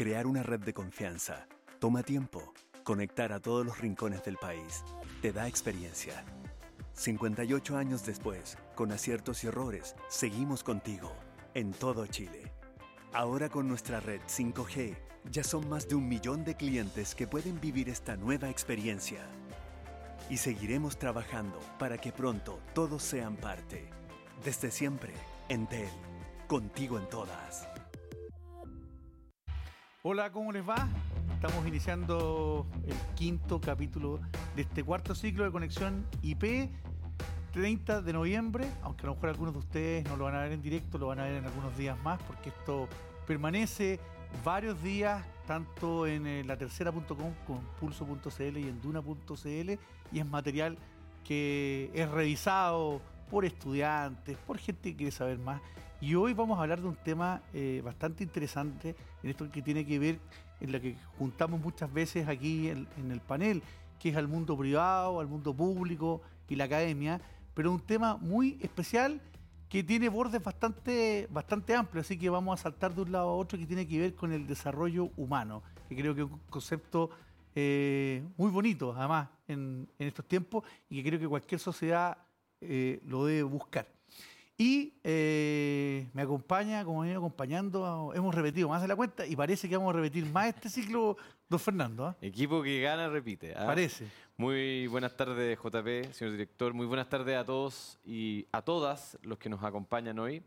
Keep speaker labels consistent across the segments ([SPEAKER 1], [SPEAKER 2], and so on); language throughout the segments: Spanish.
[SPEAKER 1] Crear una red de confianza toma tiempo. Conectar a todos los rincones del país te da experiencia. 58 años después, con aciertos y errores, seguimos contigo en todo Chile. Ahora con nuestra red 5G, ya son más de un millón de clientes que pueden vivir esta nueva experiencia. Y seguiremos trabajando para que pronto todos sean parte. Desde siempre, Entel, contigo en todas.
[SPEAKER 2] Hola, ¿cómo les va? Estamos iniciando el quinto capítulo de este cuarto ciclo de conexión IP 30 de noviembre, aunque a lo mejor algunos de ustedes no lo van a ver en directo, lo van a ver en algunos días más, porque esto permanece varios días, tanto en eh, la tercera.com, con pulso.cl y en duna.cl, y es material que es revisado por estudiantes, por gente que quiere saber más. Y hoy vamos a hablar de un tema eh, bastante interesante, en esto que tiene que ver, en lo que juntamos muchas veces aquí en, el panel, que es al mundo privado, al mundo público y la academia, pero un tema muy especial que tiene bordes bastante, bastante amplios, así que vamos a saltar de un lado a otro que tiene que ver con el desarrollo humano, que creo que es un concepto eh, muy bonito, además, en, en, estos tiempos, y que creo que cualquier sociedad eh, lo debe buscar. Y eh, me acompaña, como me acompañando, hemos repetido más de la cuenta y parece que vamos a repetir más este ciclo, don Fernando.
[SPEAKER 3] ¿eh? Equipo que gana, repite. ¿ah?
[SPEAKER 2] Parece.
[SPEAKER 3] Muy buenas tardes, JP, señor director. Muy buenas tardes a todos y a todas los que nos acompañan hoy.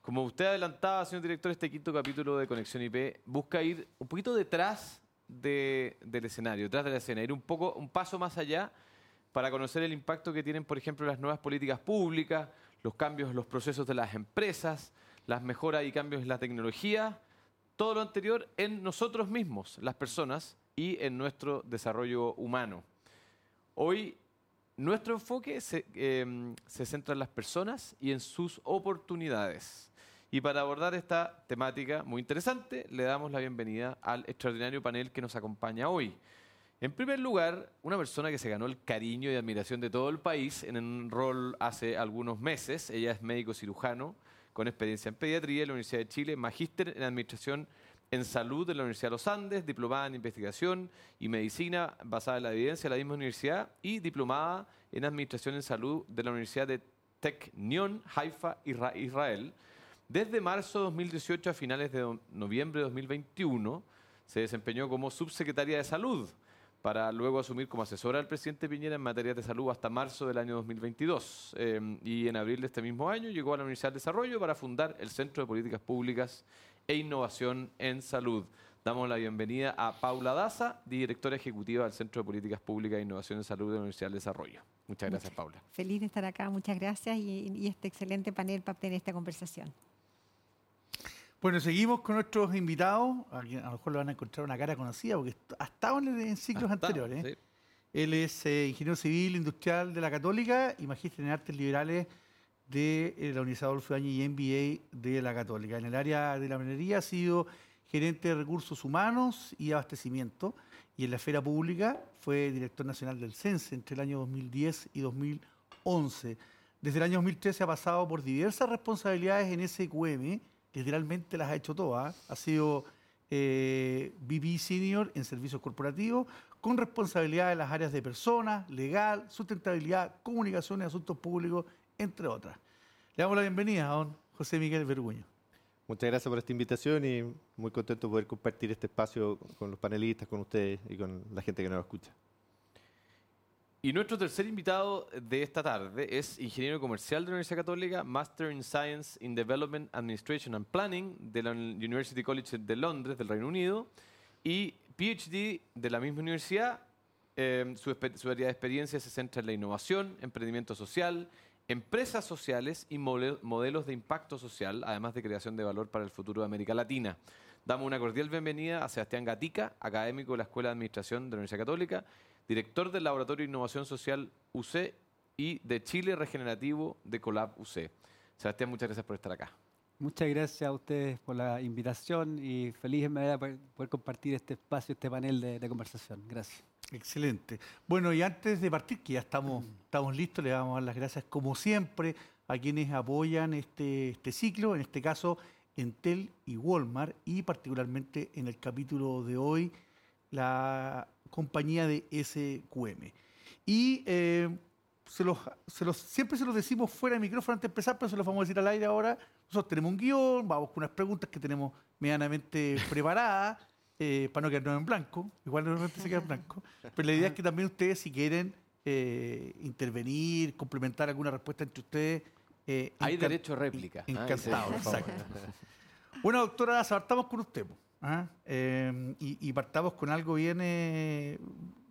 [SPEAKER 3] Como usted adelantaba, señor director, este quinto capítulo de Conexión IP busca ir un poquito detrás de, del escenario, detrás de la escena, ir un poco, un paso más allá para conocer el impacto que tienen, por ejemplo, las nuevas políticas públicas, los cambios en los procesos de las empresas, las mejoras y cambios en la tecnología, todo lo anterior en nosotros mismos, las personas, y en nuestro desarrollo humano. Hoy nuestro enfoque se, se, centra en las personas y en sus oportunidades. Y para abordar esta temática muy interesante, le damos la bienvenida al extraordinario panel que nos acompaña hoy. En primer lugar, una persona que se ganó el cariño y admiración de todo el país en un rol hace algunos meses. Ella es médico cirujano con experiencia en pediatría de la Universidad de Chile, magíster en administración en salud de la Universidad de los Andes, diplomada en investigación y medicina basada en la evidencia de la misma universidad y diplomada en administración en salud de la Universidad de Technion, Haifa, Israel. Desde marzo de 2018 a finales de noviembre de 2021 se desempeñó como subsecretaria de salud para luego asumir como asesora del presidente Piñera en materia de salud hasta marzo del año 2022. Eh, y en abril de este mismo año llegó a la Universidad de Desarrollo para fundar el Centro de Políticas Públicas e Innovación en Salud. Damos la bienvenida a Paula Daza, directora ejecutiva del Centro de Políticas Públicas e Innovación en Salud de la Universidad del Desarrollo. Muchas gracias,
[SPEAKER 4] Muchas,
[SPEAKER 3] Paula.
[SPEAKER 4] Feliz de estar acá, muchas gracias y, y este excelente panel para tener esta conversación.
[SPEAKER 2] Bueno, seguimos con nuestros invitados. A, lo mejor le van a encontrar una cara conocida porque ha estado en, en ciclos anteriores.
[SPEAKER 3] sí.
[SPEAKER 2] Él es eh, ingeniero civil industrial de la Católica y magíster en artes liberales de eh, la Universidad Adolfo Ibáñez y MBA de la Católica. En el área de la minería ha sido gerente de recursos humanos y abastecimiento y en la esfera pública fue director nacional del CENSE entre el año 2010 y 2011. Desde el año 2013 ha pasado por diversas responsabilidades en SQM, literalmente las ha hecho todas. Ha sido eh, VP Senior en servicios corporativos, con responsabilidad de las áreas de personas, legal, sustentabilidad, comunicación y asuntos públicos, entre otras. Le damos la bienvenida a don José Miguel Verguño.
[SPEAKER 5] Muchas gracias por esta invitación y muy contento de poder compartir este espacio con los panelistas, con ustedes y con la gente que nos escucha.
[SPEAKER 3] Y nuestro tercer invitado de esta tarde es ingeniero comercial de la Universidad Católica, Master in Science in Development Administration and Planning de la University College de Londres, del Reino Unido, y PhD de la misma universidad. Eh, su, su de experiencia se centra en la innovación, emprendimiento social, empresas sociales y modelos de impacto social, además de creación de valor para el futuro de América Latina. Damos una cordial bienvenida a Sebastián Gatica, académico de la Escuela de Administración de la Universidad Católica, director del Laboratorio de Innovación Social UC y de Chile Regenerativo de Colab UC. Sebastián, muchas gracias por estar acá.
[SPEAKER 6] Muchas gracias a ustedes por la invitación y feliz en verdad poder, poder compartir este espacio, este panel de, de conversación. Gracias.
[SPEAKER 2] Excelente. Bueno, y antes de partir, que ya estamos, estamos listos, le vamos a dar las gracias, como siempre, a quienes apoyan este, este ciclo, en este caso Entel y Walmart y particularmente en el capítulo de hoy la compañía de SQM. Y eh, se los, se los- siempre se los decimos fuera de micrófono antes de empezar, pero se los vamos a decir al aire ahora. Nosotros tenemos un guion, vamos con unas preguntas que tenemos medianamente preparadas, eh, para no quedarnos en blanco. Igual normalmente se queda en blanco. Pero la idea es que también ustedes, si quieren eh, intervenir, complementar alguna respuesta entre ustedes. eh,
[SPEAKER 3] Hay derecho a réplica. Ah,
[SPEAKER 2] Encantado,
[SPEAKER 3] ese, por favor.
[SPEAKER 2] exacto. Bueno, doctora Daza, partamos con usted. ¿Ah? Eh, y, partamos con algo bien, eh,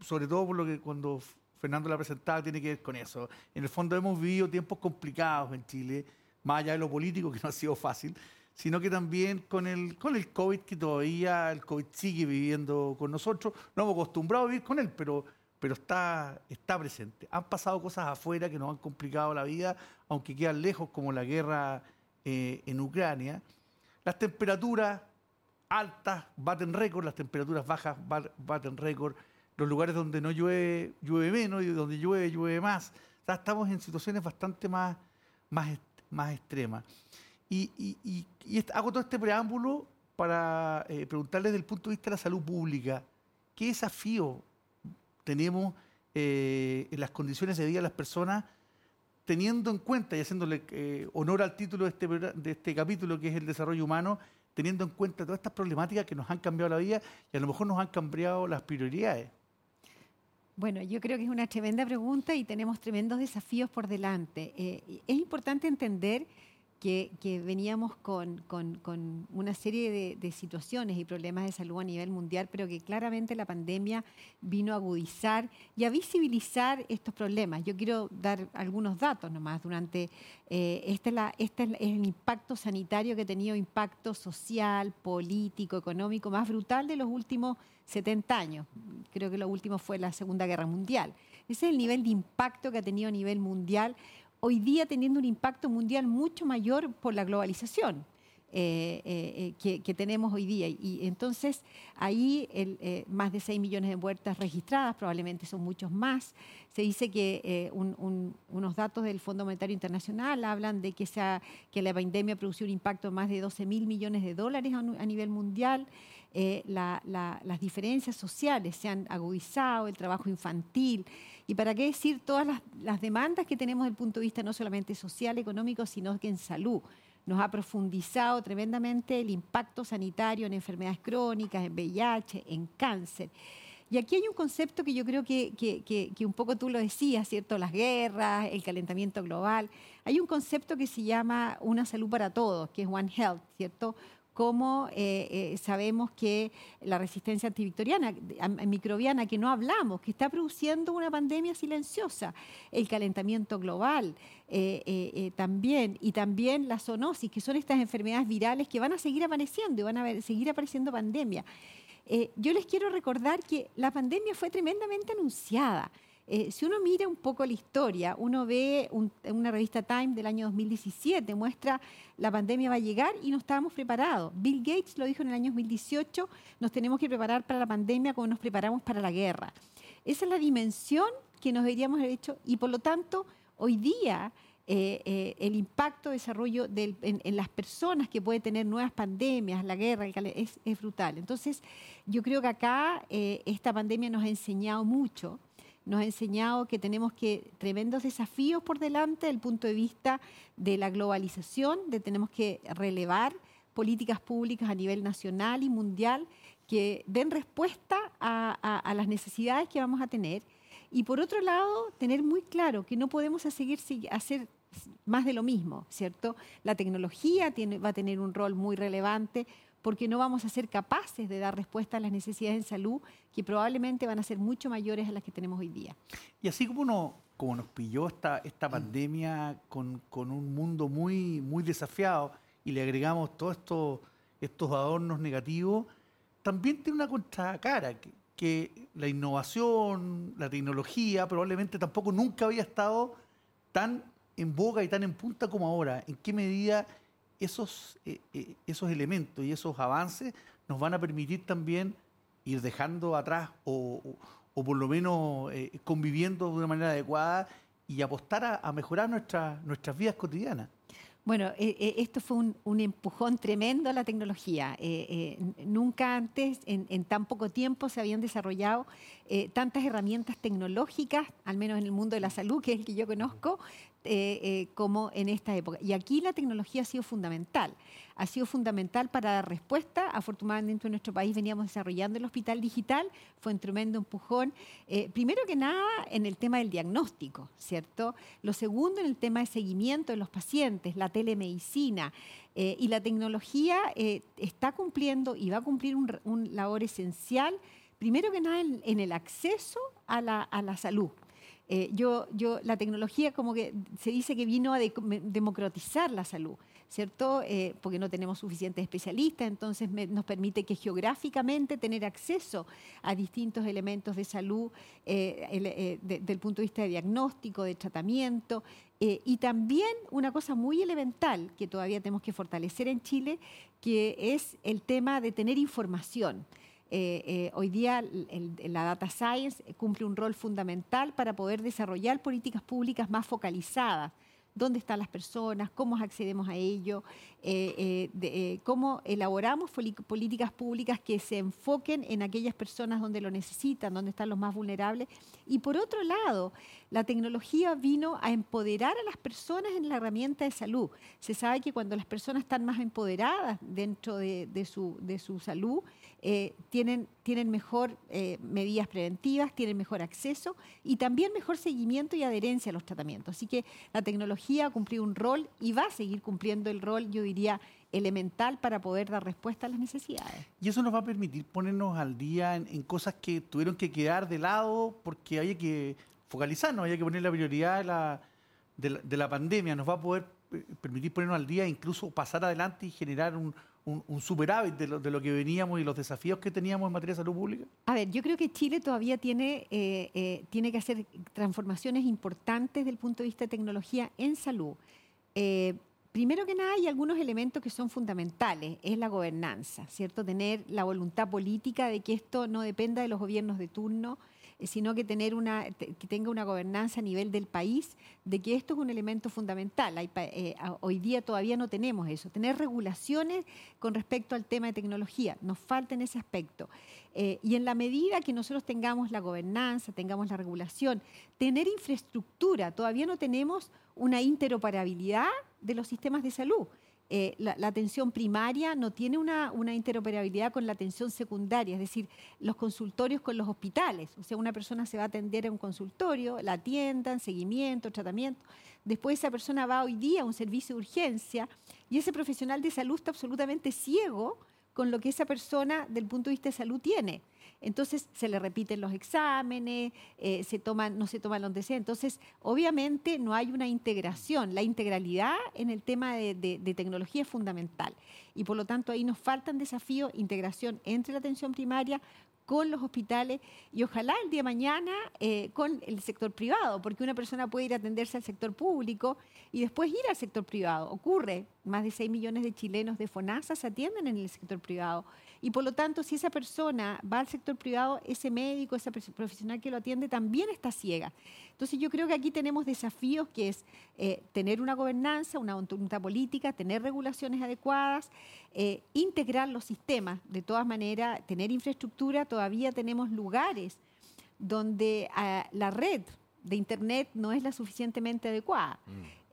[SPEAKER 2] sobre todo por lo que cuando Fernando la presentaba tiene que ver con eso. En el fondo hemos vivido tiempos complicados en Chile, más allá de lo político, que no ha sido fácil, sino que también con el, con el COVID, que todavía el COVID sigue viviendo con nosotros. No hemos acostumbrado a vivir con él, pero, pero está, está presente. Han pasado cosas afuera que nos han complicado la vida, aunque quedan lejos, como la guerra eh, en Ucrania. Las temperaturas altas baten récord, las temperaturas bajas ba- baten récord, los lugares donde no llueve, llueve menos y donde llueve, llueve más. O sea, estamos en situaciones bastante más, más, más extremas. Y, hago todo este preámbulo para eh, preguntarles desde el punto de vista de la salud pública, ¿qué desafío tenemos eh, en las condiciones de vida de las personas teniendo en cuenta y haciéndole eh, honor al título de este, de este capítulo, que es el desarrollo humano, teniendo en cuenta todas estas problemáticas que nos han cambiado la vida y a lo mejor nos han cambiado las prioridades.
[SPEAKER 4] Bueno, yo creo que es una tremenda pregunta y tenemos tremendos desafíos por delante. Eh, es importante entender que, veníamos con, con- una serie de, situaciones y problemas de salud a nivel mundial, pero que claramente la pandemia vino a agudizar y a visibilizar estos problemas. Yo quiero dar algunos datos nomás. Durante eh, este, este es el impacto sanitario que ha tenido impacto social, político, económico más brutal de los últimos 70 años. Creo que lo último fue la Segunda Guerra Mundial. Ese es el nivel de impacto que ha tenido a nivel mundial, hoy día teniendo un impacto mundial mucho mayor por la globalización. eh, eh, eh, que, tenemos hoy día. Y entonces ahí más de 6 millones de muertes registradas, probablemente son muchos más. Se dice que un- un- unos datos del Fondo Monetario Internacional hablan de que, la pandemia produjo un impacto de más de 12 mil millones de dólares a nivel mundial. Eh, la- la- las diferencias sociales se han agudizado, el trabajo infantil. Y para qué decir todas las, las demandas que tenemos desde el punto de vista no solamente social, económico, sino que en salud nos ha profundizado tremendamente el impacto sanitario en enfermedades crónicas, en VIH, en cáncer. Y aquí hay un concepto que yo creo que, que- que- que un poco tú lo decías, ¿cierto? Las guerras, el calentamiento global. Hay un concepto que se llama una salud para todos, que es One Health, ¿cierto? Cómo eh, eh, sabemos que la resistencia antivictoriana, microbiana, que no hablamos, que está produciendo una pandemia silenciosa, el calentamiento global eh, eh, eh, también, y también la zoonosis, que son estas enfermedades virales que van a seguir apareciendo y van a seguir apareciendo pandemia. Eh, yo les quiero recordar que la pandemia fue tremendamente anunciada. Eh, si uno mira un poco la historia, uno ve un- una revista Time del año 2017, muestra la pandemia va a llegar y no estábamos preparados. Bill Gates lo dijo en el año 2018, nos tenemos que preparar para la pandemia como nos preparamos para la guerra. Esa es la dimensión que nos deberíamos haber hecho y por lo tanto hoy día eh, eh, el impacto de desarrollo del- en, en las personas que puede tener nuevas pandemias, la guerra, el es, es brutal. Entonces, yo creo que acá eh, esta pandemia nos ha enseñado mucho, nos ha enseñado que tenemos que tremendos desafíos por delante desde el punto de vista de la globalización, de tenemos que relevar políticas públicas a nivel nacional y mundial que den respuesta a, a- a las necesidades que vamos a tener. Y por otro lado, tener muy claro que no podemos seguir hacer más de lo mismo, ¿cierto? La tecnología tiene, va a tener un rol muy relevante porque no vamos a ser capaces de dar respuesta a las necesidades en salud que probablemente van a ser mucho mayores a las que tenemos hoy día.
[SPEAKER 2] Y así como, no, como nos pilló esta, esta pandemia con, con un mundo muy, muy desafiado y le agregamos todos estos, estos adornos negativos, también tiene una contracara, que, que la innovación, la tecnología probablemente tampoco nunca había estado tan en boga y tan en punta como ahora. ¿En qué medida esos, eh, eh, esos elementos y esos avances nos van a permitir también ir dejando atrás o, por lo menos eh, conviviendo de una manera adecuada y apostar a, mejorar nuestra- nuestras vidas cotidianas?
[SPEAKER 4] Bueno, esto fue un, un empujón tremendo a la tecnología. Nunca antes, en, en tan poco tiempo, se habían desarrollado tantas herramientas tecnológicas, al menos en el mundo de la salud, que es el que yo conozco, eh, eh, como en esta época. Y aquí la tecnología ha sido fundamental. Ha sido fundamental para dar respuesta. Afortunadamente en nuestro país veníamos desarrollando el hospital digital, fue un tremendo empujón. Eh, primero que nada en el tema del diagnóstico, ¿cierto? Lo segundo en el tema de seguimiento de los pacientes, la telemedicina. eh, y la tecnología eh, está cumpliendo y va a cumplir un, un labor esencial, primero que nada en, en el acceso a la, a la salud. Eh, yo, yo, la tecnología como que se dice que vino a de- democratizar la salud, ¿cierto? Eh, porque no tenemos suficientes especialistas, entonces nos permite que geográficamente tener acceso a distintos elementos de salud eh, el- eh, punto de vista de diagnóstico, de tratamiento. eh, y también una cosa muy elemental que todavía tenemos que fortalecer en Chile, que es el tema de tener información. Eh, eh, hoy día la data science cumple un rol fundamental para poder desarrollar políticas públicas más focalizadas. ¿Dónde están las personas? ¿Cómo accedemos a ello? Eh, eh, eh, ¿Cómo elaboramos políticas públicas que se enfoquen en aquellas personas donde lo necesitan, donde están los más vulnerables? Y por otro lado, la tecnología vino a empoderar a las personas en la herramienta de salud. Se sabe que cuando las personas están más empoderadas dentro de, su, de su salud, eh, tienen, tienen mejor eh, medidas preventivas, tienen mejor acceso y también mejor seguimiento y adherencia a los tratamientos. Así que la tecnología ha cumplido un rol y va a seguir cumpliendo el rol, yo diría, elemental para poder dar respuesta a las necesidades.
[SPEAKER 2] Y eso nos va a permitir ponernos al día en, en cosas que tuvieron que quedar de lado porque había que focalizarnos, había que poner la prioridad de la, de la, de la pandemia. Nos va a poder eh, permitir ponernos al día, incluso pasar adelante y generar un, un, un superávit de lo, de lo que veníamos y los desafíos que teníamos en materia de salud pública.
[SPEAKER 4] A ver, yo creo que Chile todavía tiene, eh, eh, tiene que hacer transformaciones importantes desde el punto de vista de tecnología en salud. Eh, primero que nada, hay algunos elementos que son fundamentales. Es la gobernanza, ¿cierto? Tener la voluntad política de que esto no dependa de los gobiernos de turno, sino que, que tenga una gobernanza a nivel del país, de que esto es un elemento fundamental. Eh, hoy día todavía no tenemos eso. Tener regulaciones con respecto al tema de tecnología. Nos falta en ese aspecto. Eh, y en la medida que nosotros tengamos la gobernanza, tengamos la regulación, tener infraestructura, todavía no tenemos una interoperabilidad de los sistemas de salud. Eh, la, atención primaria no tiene una, una interoperabilidad con la atención secundaria, es decir, los consultorios con los hospitales. O sea, una persona se va a atender a un consultorio, la atiendan, seguimiento, tratamiento. Después esa persona va hoy día a un servicio de urgencia y ese profesional de salud está absolutamente ciego con lo que esa persona del punto de vista de salud tiene. Entonces se le repiten los exámenes, eh, se toman, no se toman los antecedentes. Entonces, obviamente no hay una integración. La integralidad en el tema de tecnología es fundamental. Y por lo tanto ahí nos faltan desafíos, integración entre la atención primaria con los hospitales y ojalá el día de mañana eh, con el sector privado, porque una persona puede ir a atenderse al sector público y después ir al sector privado. Ocurre, más de 6 millones de chilenos de FONASA se atienden en el sector privado. Y por lo tanto, si esa persona va al sector privado, ese médico, pers- profesional que lo atiende también está ciega. Entonces yo creo que aquí tenemos desafíos que es eh, tener una gobernanza, una voluntad política, tener regulaciones adecuadas, eh, integrar los sistemas. De todas maneras, tener infraestructura, todavía tenemos lugares donde ah, la red de Internet no es la suficientemente adecuada.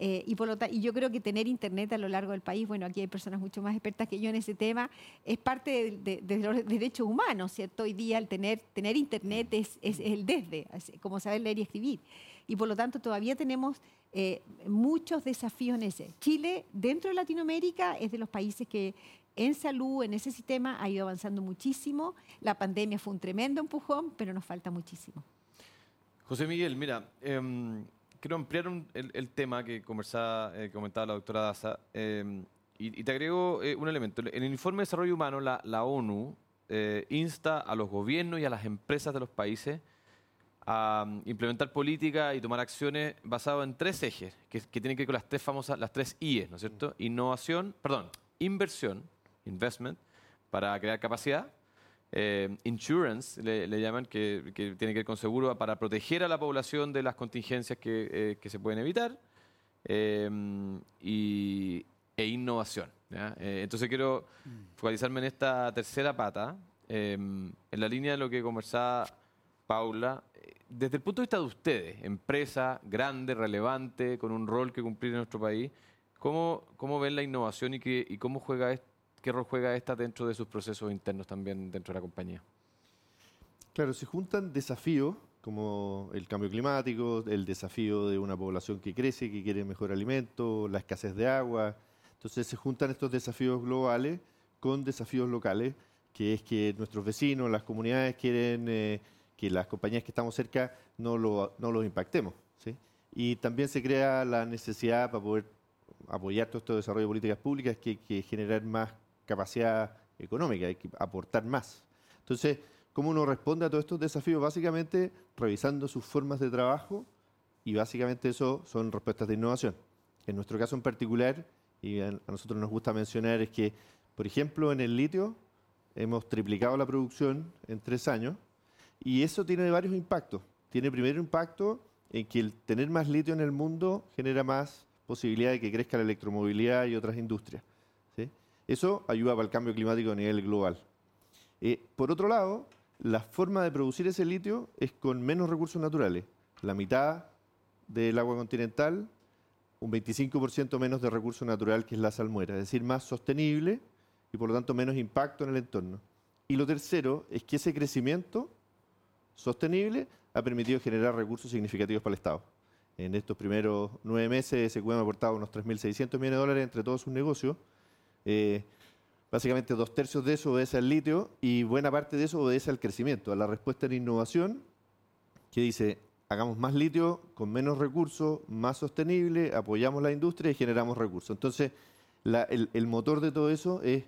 [SPEAKER 4] Eh, y, por lo y yo creo que tener Internet a lo largo del país, bueno, aquí hay personas mucho más expertas que yo en ese tema, es parte de, de- de los derechos humanos, ¿cierto? Hoy día el tener, tener Internet es, es el desde, es como saber leer y escribir. Y por lo tanto todavía tenemos eh, muchos desafíos en ese. Chile, dentro de Latinoamérica, es de los países que en salud, en ese sistema, ha ido avanzando muchísimo. La pandemia fue un tremendo empujón, pero nos falta muchísimo.
[SPEAKER 3] José Miguel, mira, em, quiero ampliar un- el, el tema que conversaba, eh, comentaba la doctora Daza, em, y, y te agrego eh, un elemento. En el informe de desarrollo humano, la, la ONU eh, insta a los gobiernos y a las empresas de los países a mm, implementar políticas y tomar acciones basadas en tres ejes, que, que tienen que ver con las tres famosas, las tres IES, ¿no es cierto? Innovación, perdón, inversión, investment, para crear capacidad, eh, insurance, le, le llaman, que, que tiene que ver con seguro para proteger a la población de las contingencias que, eh, que se pueden evitar. eh, y, e innovación. ¿ya? Eh, entonces quiero focalizarme en esta tercera pata, eh, en la línea de lo que conversaba Paula. Desde el punto de vista de ustedes, empresa grande, relevante, con un rol que cumplir en nuestro país, ¿cómo, cómo ven la innovación y, qué, y cómo juega est- qué rol juega esta dentro de sus procesos internos también dentro de la compañía?
[SPEAKER 5] Claro, se juntan desafíos como el cambio climático, el desafío de una población que crece, que quiere mejor alimento, la escasez de agua. Entonces se juntan estos desafíos globales con desafíos locales, que es que nuestros vecinos, las comunidades quieren eh, que las compañías que estamos cerca no, lo, no los impactemos. ¿sí? Y también se crea la necesidad para poder apoyar todo este desarrollo de políticas públicas que generar más capacidad económica, hay que aportar más. Entonces, ¿cómo uno responde a todos estos desafíos? Básicamente revisando sus formas de trabajo y básicamente eso son respuestas de innovación. En nuestro caso en particular, y a nosotros nos gusta mencionar, es que, por ejemplo, en el litio hemos triplicado la producción en tres años y eso tiene varios impactos. Tiene primero impacto en que el tener más litio en el mundo genera más posibilidad de que crezca la electromovilidad y otras industrias. Eso ayuda para el cambio climático a nivel global. Eh, por otro lado, la forma de producir ese litio es con menos recursos naturales. La mitad del agua continental, un 25% menos de recurso natural que es la salmuera, es decir, más sostenible y por lo tanto menos impacto en el entorno. Y lo tercero es que ese crecimiento sostenible ha permitido generar recursos significativos para el Estado. En estos primeros nueve meses, SQM ha aportado unos 3.600 millones de dólares entre todos sus negocios. Eh, básicamente dos tercios de eso obedece al litio y buena parte de eso obedece al crecimiento, a la respuesta en innovación que dice, hagamos más litio con menos recursos, más sostenible, apoyamos la industria y generamos recursos. Entonces, el, el motor de todo eso es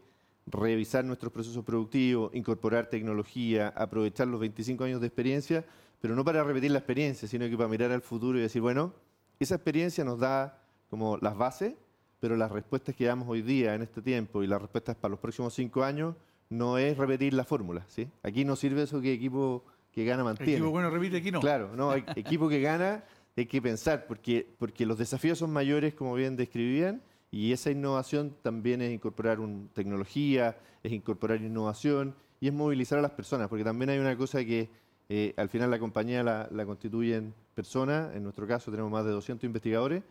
[SPEAKER 5] revisar nuestros procesos productivos, incorporar tecnología, aprovechar los 25 años de experiencia, pero no para repetir la experiencia, sino que para mirar al futuro y decir, bueno, esa experiencia nos da como las bases, pero las respuestas que damos hoy día en este tiempo y las respuestas para los próximos cinco años no es repetir la fórmula. ¿sí? Aquí no sirve eso que equipo que gana mantiene.
[SPEAKER 2] Equipo bueno repite, aquí no.
[SPEAKER 5] Claro, no, equipo que gana hay que pensar, porque, porque los desafíos son mayores, como bien describían, y esa innovación también es incorporar un, tecnología, es incorporar innovación y es movilizar a las personas, porque también hay una cosa que eh, al final la compañía la, la constituyen personas, en nuestro caso tenemos más de 200 investigadores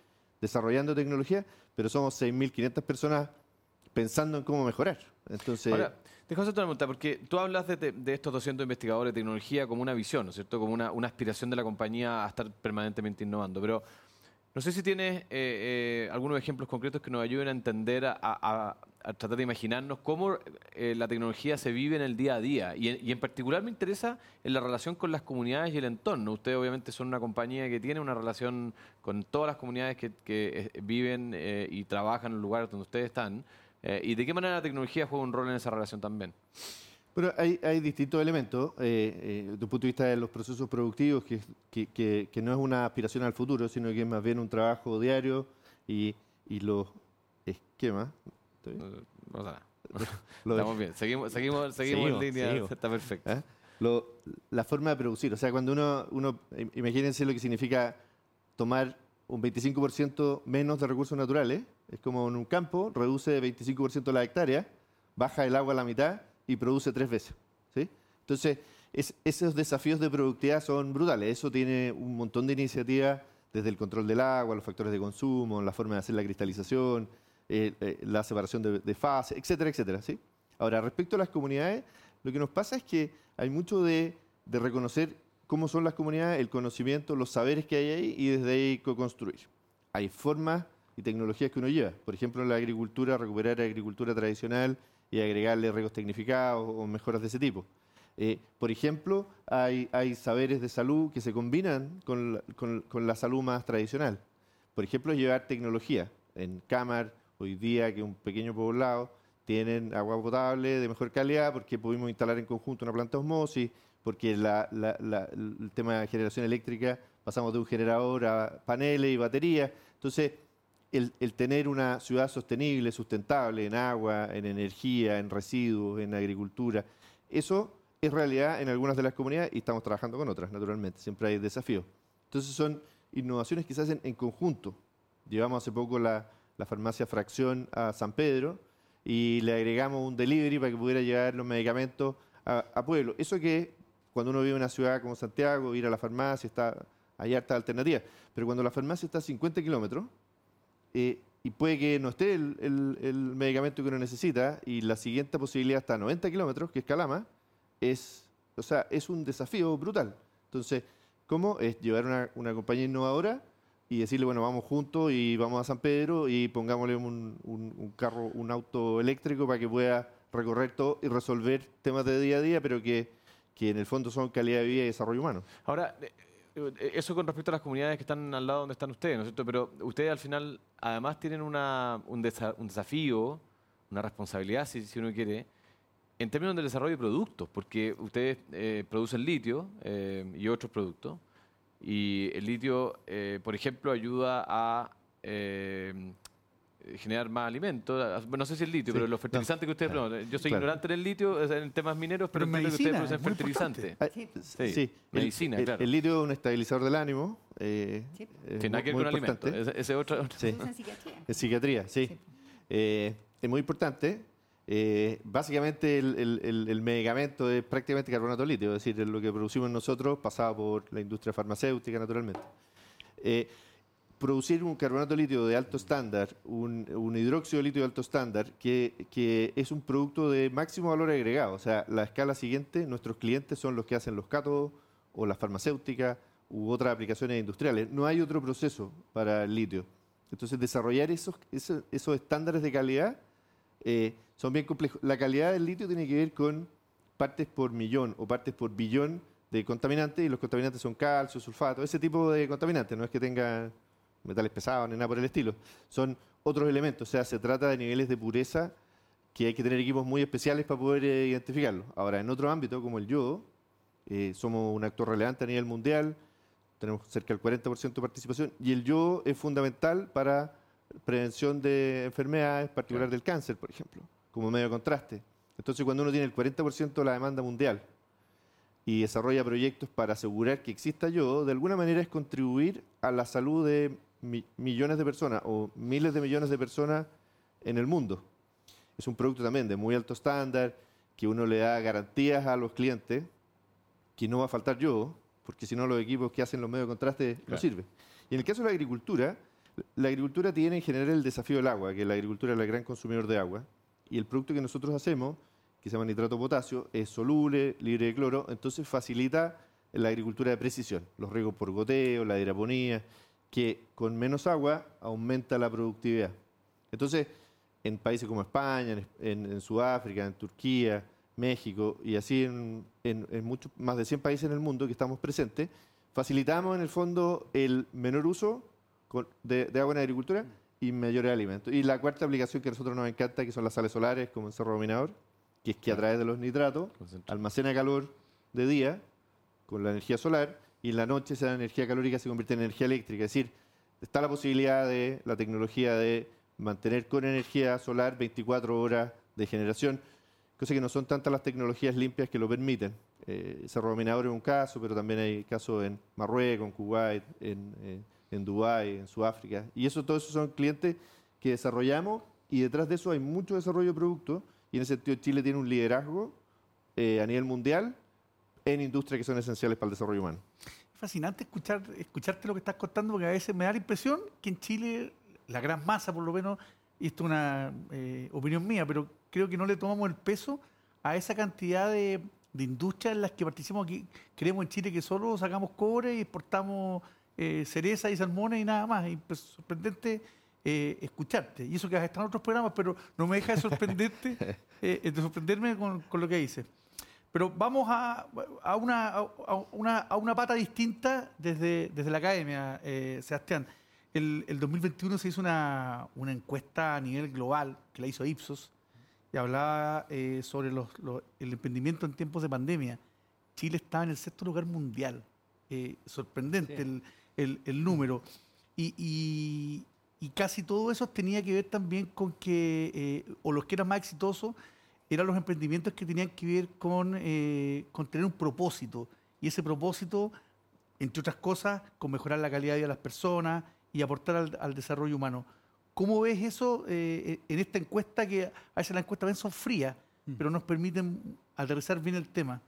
[SPEAKER 5] desarrollando tecnología, pero somos 6.500 personas pensando en cómo mejorar. Entonces,
[SPEAKER 3] Ahora, déjame hacerte una pregunta, porque tú hablas de, de- estos 200 investigadores de tecnología como una visión, ¿no es cierto? Como una, una aspiración de la compañía a estar permanentemente innovando. Pero no sé si tienes eh, eh, algunos ejemplos concretos que nos ayuden a entender, a, tratar de imaginarnos cómo eh, la tecnología se vive en el día a día. Y en, particular me interesa en la relación con las comunidades y el entorno. Ustedes obviamente son una compañía que tiene una relación con todas las comunidades que, que, eh, viven eh, y trabajan en los lugares donde ustedes están. ¿Y de qué manera la tecnología juega un rol en esa relación también?
[SPEAKER 5] Pero hay, hay distintos elementos, eh, eh, desde el punto de vista de los procesos productivos, que, que- que- que no es una aspiración al futuro, sino que es más bien un trabajo diario y, y los esquemas. ¿está bien?
[SPEAKER 3] No, no.
[SPEAKER 5] Lo de-
[SPEAKER 3] Estamos bien. Seguimos, seguimos, seguimos
[SPEAKER 5] Seguimos,
[SPEAKER 3] en línea.
[SPEAKER 5] seguimos.
[SPEAKER 3] Está perfecto.
[SPEAKER 5] ¿eh? Lo- la forma de producir. O sea, cuando uno, uno, im- imagínense lo que significa tomar un 25% menos de recursos naturales, es como en un campo, reduce 25% la hectárea, baja el agua a la mitad y produce tres veces. ¿sí? Entonces, es- esos desafíos de productividad son brutales. Eso tiene un montón de iniciativas, desde el control del agua, los factores de consumo, la forma de hacer la cristalización, eh, eh, la separación de, de fases, etcétera, etcétera. ¿sí? Ahora, respecto a las comunidades, lo que nos pasa es que hay mucho de, reconocer cómo son las comunidades, el conocimiento, los saberes que hay ahí y desde ahí co-construir. Hay formas y tecnologías que uno lleva. Por ejemplo, la agricultura, recuperar la agricultura tradicional y agregarle riegos tecnificados o mejoras de ese tipo. Eh, por ejemplo, hay, hay saberes de salud que se combinan con la, con- la salud más tradicional. Por ejemplo, llevar tecnología. En Cámar, hoy día, que es un pequeño poblado, tienen agua potable de mejor calidad porque pudimos instalar en conjunto una planta osmosis, porque la- la- el tema de generación eléctrica pasamos de un generador a paneles y baterías. Entonces, el, tener una ciudad sostenible, sustentable en agua, en energía, en residuos, en agricultura, eso es realidad en algunas de las comunidades y estamos trabajando con otras, naturalmente. Siempre hay desafíos. Entonces son innovaciones que se hacen en conjunto llevamos hace poco la, farmacia Fracción a San Pedro y le agregamos un delivery para que pudiera llevar los medicamentos a, pueblo. Eso que cuando uno vive en una ciudad como Santiago, ir a la farmacia, está, hay harta alternativa. Pero cuando la farmacia está a 50 kilómetros, eh, y puede que no esté el, el- medicamento que uno necesita, y la siguiente posibilidad está a 90 kilómetros, que es Calama, es, o sea, es un desafío brutal. Entonces, ¿cómo? Es llevar una, una compañía innovadora y decirle, bueno, vamos juntos y vamos a San Pedro y pongámosle un, un- un carro, un auto eléctrico para que pueda recorrer todo y resolver temas de día a día, pero que, que en el fondo son calidad de vida y desarrollo humano.
[SPEAKER 3] Ahora, eso con respecto a las comunidades que están al lado donde están ustedes, ¿no es cierto? Pero ustedes al final además tienen un, desa- un desafío, una responsabilidad, si, uno quiere, en términos del desarrollo de productos, porque ustedes eh, producen litio eh, y otros productos, y el litio, eh, por ejemplo, ayuda a eh, generar más alimentos. A- No sé si el litio,
[SPEAKER 5] Sí,
[SPEAKER 3] pero los
[SPEAKER 5] no,
[SPEAKER 3] fertilizantes que ustedes
[SPEAKER 5] claro,
[SPEAKER 3] producen. Yo soy
[SPEAKER 5] claro.
[SPEAKER 3] ignorante en el litio, en temas mineros, pero,
[SPEAKER 2] Pero
[SPEAKER 3] entiendo que
[SPEAKER 2] medicina,
[SPEAKER 3] ustedes producen fertilizantes.
[SPEAKER 5] Ah,
[SPEAKER 4] Sí.
[SPEAKER 3] Medicina,
[SPEAKER 5] el,
[SPEAKER 3] claro.
[SPEAKER 5] el litio es un estabilizador del ánimo. eh,
[SPEAKER 4] Sí.
[SPEAKER 5] es
[SPEAKER 3] Tiene que ver con alimentos. Ese, ese otro, otro-
[SPEAKER 5] Sí.
[SPEAKER 4] En psiquiatría.
[SPEAKER 5] En psiquiatría, sí.
[SPEAKER 4] Sí.
[SPEAKER 5] Eh, es muy importante. Eh, básicamente el, el- el- el medicamento es prácticamente carbonato de litio, es decir, es lo que producimos nosotros pasado por la industria farmacéutica naturalmente. Eh, producir un carbonato de litio de alto estándar, un, hidróxido de litio de alto estándar, que, es un producto de máximo valor agregado. O sea, la escala siguiente, nuestros clientes son los que hacen los cátodos o las farmacéuticas u otras aplicaciones industriales. No hay otro proceso para el litio. Entonces, desarrollar esos, esos, esos estándares de calidad eh, son bien complejos. La calidad del litio tiene que ver con partes por millón o partes por billón de contaminantes, y los contaminantes son calcio, sulfato, ese tipo de contaminantes. No es que tenga metales pesados ni nada por el estilo. Son otros elementos. O sea, se trata de niveles de pureza que hay que tener equipos muy especiales para poder eh, identificarlo. Ahora, en otro ámbito, como el yodo, eh, somos un actor relevante a nivel mundial, tenemos cerca del 40% de participación, y el yodo es fundamental para prevención de enfermedades, particular
[SPEAKER 3] Claro.
[SPEAKER 5] del cáncer, por ejemplo, como medio de contraste. Entonces, cuando uno tiene el 40% de la demanda mundial y desarrolla proyectos para asegurar que exista yodo, de alguna manera es contribuir a la salud de mi- millones de personas o miles de millones de personas en el mundo. Es un producto también de muy alto estándar, que uno le da garantías a los clientes que no va a faltar yodo, porque si no los equipos que hacen los medios de contraste no
[SPEAKER 3] Claro.
[SPEAKER 5] sirven. Y en el caso de la agricultura, la agricultura tiene en general el desafío del agua, que la agricultura es el gran consumidor de agua, y el producto que nosotros hacemos, que se llama nitrato potasio, es soluble, libre de cloro, entonces facilita la agricultura de precisión, los riegos por goteo, la hidroponía, que con menos agua aumenta la productividad. Entonces, en países como España, en, Sudáfrica, en Turquía, México y así en, en- más de 100 países en el mundo que estamos presentes, facilitamos en el fondo el menor uso con- de, de agua en agricultura y mayores alimentos. Y la cuarta aplicación que a nosotros nos encanta, que son las sales solares, como en Cerro Dominador, que es que a través de los nitratos almacena calor de día con la energía solar y en la noche esa energía calórica se convierte en energía eléctrica. Es decir, está la posibilidad de la tecnología de mantener con energía solar 24 horas de generación, cosa que no son tantas las tecnologías limpias que lo permiten. Eh, Cerro Dominador es un caso, pero también hay casos en Marruecos, en Kuwait, en, eh, en Dubái, en Sudáfrica. Y eso, todos esos son clientes que desarrollamos y detrás de eso hay mucho desarrollo de productos y en ese sentido Chile tiene un liderazgo eh, a nivel mundial en industrias que son esenciales para el desarrollo humano.
[SPEAKER 2] Fascinante escuchar, escucharte lo que estás contando, porque a veces me da la impresión que en Chile, la gran masa por lo menos, y esto es una eh, opinión mía, pero creo que no le tomamos el peso a esa cantidad de, de industrias en las que participamos aquí. Creemos en Chile que solo sacamos cobre y exportamos eh, cereza y salmones y nada más. Y pues, sorprendente eh, escucharte. Y eso que has estado en otros programas, pero no me deja de sorprenderte, eh, de sorprenderme con, con lo que dices. Pero vamos a, a una, a, una, a una pata distinta desde, desde la academia, eh, Sebastián. El, el 2021 se hizo una, una encuesta a nivel global que la hizo Ipsos y hablaba eh, sobre los- los- el emprendimiento en tiempos de pandemia. Chile estaba en el sexto lugar mundial. Eh, sorprendente
[SPEAKER 6] Sí.
[SPEAKER 2] el, el- el número. Y, y- y casi todo eso tenía que ver también con que, eh, o los que eran más exitosos, eran los emprendimientos que tenían que ver con, eh, con tener un propósito. Y ese propósito, entre otras cosas, con mejorar la calidad de vida de las personas y aportar al, al desarrollo humano. ¿Cómo ves eso eh, en esta encuesta que a veces las encuestas ven son frías,
[SPEAKER 6] Mm.
[SPEAKER 2] pero nos permiten aterrizar bien el tema?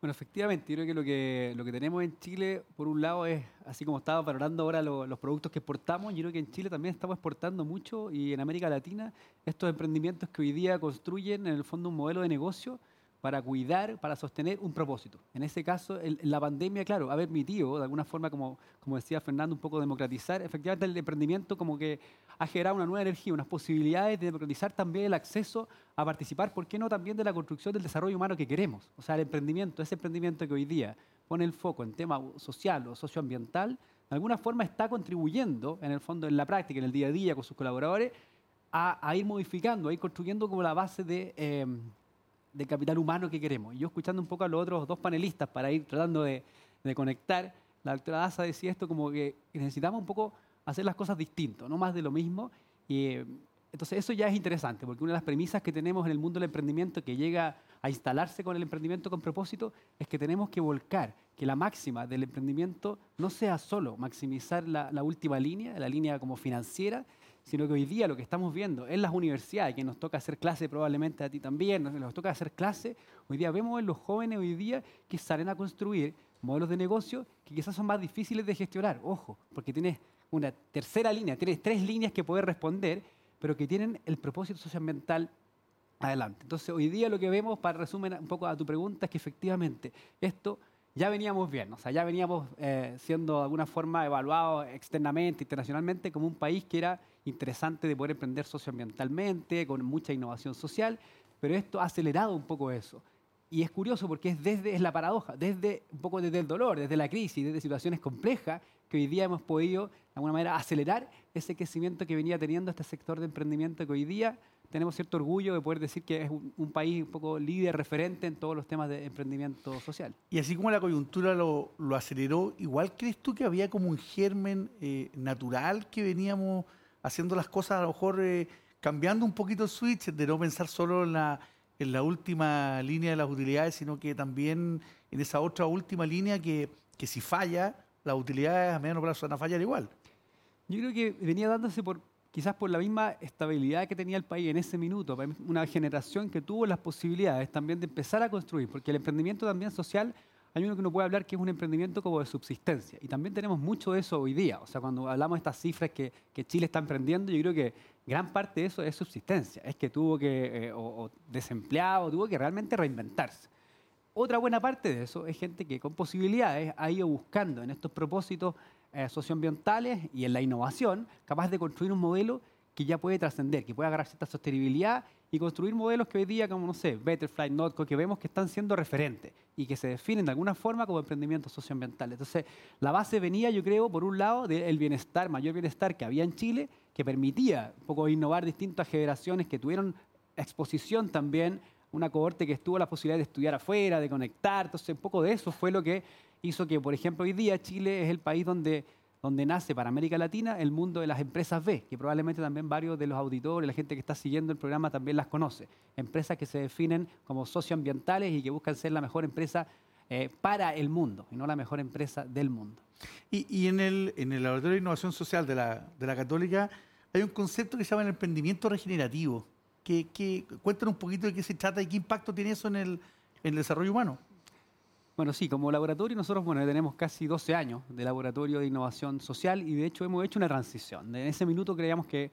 [SPEAKER 6] Bueno, efectivamente, yo creo que lo, que lo que tenemos en Chile, por un lado, es, así como estaba valorando ahora lo- los productos que exportamos, yo creo que en Chile también estamos exportando mucho y en América Latina estos emprendimientos que hoy día construyen en el fondo un modelo de negocio para cuidar, para sostener un propósito. En ese caso, el- la pandemia, claro, ha permitido, de alguna forma, como, como decía Fernando, un poco democratizar, efectivamente el emprendimiento como que ha generado una nueva energía, unas posibilidades de democratizar también el acceso a participar, ¿por qué no también de la construcción del desarrollo humano que queremos? O sea, el emprendimiento, ese emprendimiento que hoy día pone el foco en tema social o socioambiental, de alguna forma está contribuyendo, en el fondo, en la práctica, en el día a día con sus colaboradores, a, a ir modificando, a ir construyendo como la base de, eh, de capital humano que queremos. Y yo escuchando un poco a los otros dos panelistas para ir tratando de, de conectar, la doctora Daza decía esto como que necesitamos un poco hacer las cosas distinto, no más de lo mismo. Y, eh, entonces eso ya es interesante, porque una de las premisas que tenemos en el mundo del emprendimiento que llega a instalarse con el emprendimiento con propósito es que tenemos que volcar, que la máxima del emprendimiento no sea solo maximizar la, la última línea, la línea como financiera, sino que hoy día lo que estamos viendo en las universidades, que nos toca hacer clase probablemente a ti también, nos, toca hacer clase, hoy día vemos en los jóvenes hoy día que salen a construir modelos de negocio que quizás son más difíciles de gestionar, ojo, porque tienes una tercera línea, tienes tres líneas que poder responder, pero que tienen el propósito socioambiental adelante. Entonces, hoy día lo que vemos, para resumir un poco a tu pregunta, es que efectivamente esto ya veníamos bien, o sea, ya veníamos eh, siendo de alguna forma evaluados externamente, internacionalmente, como un país que era interesante de poder emprender socioambientalmente, con mucha innovación social, pero esto ha acelerado un poco eso. Y es curioso porque es desde es la paradoja, desde un poco desde el dolor, desde la crisis, desde situaciones complejas, que hoy día hemos podido, de alguna manera, acelerar ese crecimiento que venía teniendo este sector de emprendimiento que hoy día tenemos cierto orgullo de poder decir que es un, país un poco líder, referente en todos los temas de emprendimiento social.
[SPEAKER 2] Y así como la coyuntura lo, lo aceleró, igual crees tú que había como un germen eh, natural que veníamos haciendo las cosas a lo mejor eh, cambiando un poquito el switch, de no pensar solo en la, en la última línea de las utilidades, sino que también en esa otra última línea que, que si falla, las utilidades a mediano plazo van a fallar igual.
[SPEAKER 6] Yo creo que venía dándose por quizás por la misma estabilidad que tenía el país en ese minuto, una generación que tuvo las posibilidades también de empezar a construir, porque el emprendimiento también social, hay uno que uno puede hablar que es un emprendimiento como de subsistencia, y también tenemos mucho de eso hoy día, o sea, cuando hablamos de estas cifras que, Chile está emprendiendo, yo creo que gran parte de eso es subsistencia, es que tuvo que, eh, o, o desempleado, tuvo que realmente reinventarse. Otra buena parte de eso es gente que con posibilidades ha ido buscando en estos propósitos eh, socioambientales y en la innovación, capaz de construir un modelo que ya puede trascender, que puede agarrar cierta sostenibilidad y construir modelos que hoy día, como no sé, Betterfly, Notco, que vemos que están siendo referentes y que se definen de alguna forma como emprendimientos socioambientales. Entonces, la base venía, yo creo, por un lado, del bienestar, mayor bienestar que había en Chile, que permitía un poco innovar distintas generaciones que tuvieron exposición también, una cohorte que estuvo la posibilidad de estudiar afuera, de conectar, entonces un poco de eso fue lo que hizo que, por ejemplo, hoy día Chile es el país donde, donde nace para América Latina el mundo de las empresas B, que probablemente también varios de los auditores, la gente que está siguiendo el programa también las conoce. Empresas que se definen como socioambientales y que buscan ser la mejor empresa eh, para el mundo y no la mejor empresa del mundo.
[SPEAKER 2] Y, en, el, en el Laboratorio de Innovación Social de la, de la Católica hay un concepto que se llama el emprendimiento regenerativo. Que, que, cuéntanos un poquito de qué se trata y qué impacto tiene eso en el, en el desarrollo humano.
[SPEAKER 6] Bueno, sí, como laboratorio nosotros bueno, tenemos casi 12 años de laboratorio de innovación social y de hecho hemos hecho una transición. En ese minuto creíamos que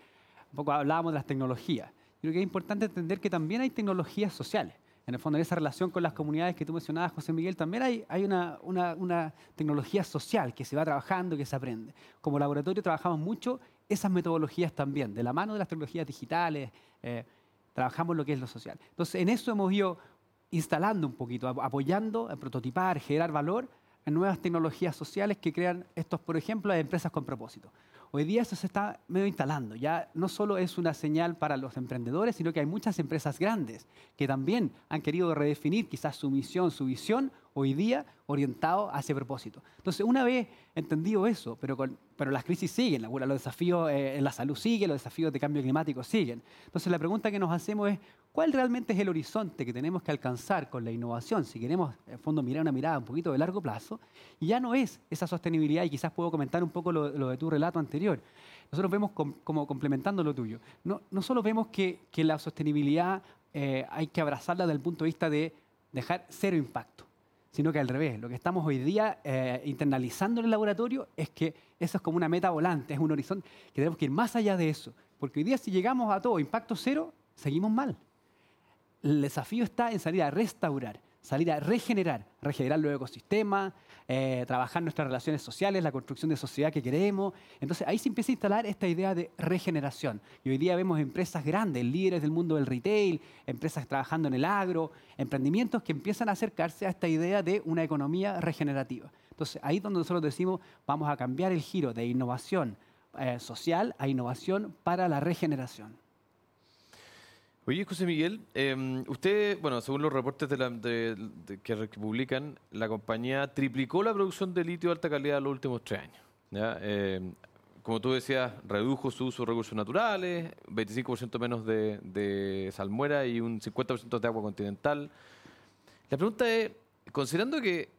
[SPEAKER 6] un poco hablábamos de las tecnologías. Creo que es importante entender que también hay tecnologías sociales. En el fondo, en esa relación con las comunidades que tú mencionabas, José Miguel, también hay, hay una, una, una tecnología social que se va trabajando, que se aprende. Como laboratorio trabajamos mucho esas metodologías también, de la mano de las tecnologías digitales, eh, trabajamos lo que es lo social. Entonces, en eso hemos ido instalando un poquito, apoyando prototipar, generar valor en nuevas tecnologías sociales que crean estos, por ejemplo, empresas con propósito. Hoy día eso se está medio instalando. Ya no solo es una señal para los emprendedores, sino que hay muchas empresas grandes que también han querido redefinir quizás su misión, su visión, hoy día orientados a ese propósito. Entonces, una vez entendido eso, pero, con, pero las crisis siguen, los desafíos eh, en la salud siguen, los desafíos de cambio climático siguen. Entonces, la pregunta que nos hacemos es, ¿cuál realmente es el horizonte que tenemos que alcanzar con la innovación? Si queremos, en fondo, mirar una mirada un poquito de largo plazo, y ya no es esa sostenibilidad, y quizás puedo comentar un poco lo, de tu relato anterior. Nosotros vemos como complementando lo tuyo. No, solo vemos que, que la sostenibilidad eh, hay que abrazarla desde el punto de vista de dejar cero impacto sino que al revés. Lo que estamos hoy día eh, internalizando en el laboratorio es que eso es como una meta volante, es un horizonte que tenemos que ir más allá de eso. Porque hoy día si llegamos a todo impacto cero, seguimos mal. El desafío está en salir a restaurar salir a regenerar, regenerar los ecosistemas, eh, trabajar nuestras relaciones sociales, la construcción de sociedad que queremos. Entonces ahí se empieza a instalar esta idea de regeneración. Y hoy día vemos empresas grandes, líderes del mundo del retail, empresas trabajando en el agro, emprendimientos que empiezan a acercarse a esta idea de una economía regenerativa. Entonces ahí es donde nosotros decimos vamos a cambiar el giro de innovación eh, social a innovación para la regeneración.
[SPEAKER 3] Oye, José Miguel, em, usted, bueno, según los reportes que, publican, la compañía triplicó la producción de litio de alta calidad en los últimos tres años. Em, como tú decías, redujo su uso de recursos naturales, 25% menos de, salmuera y un 50% de agua continental. La pregunta es, considerando que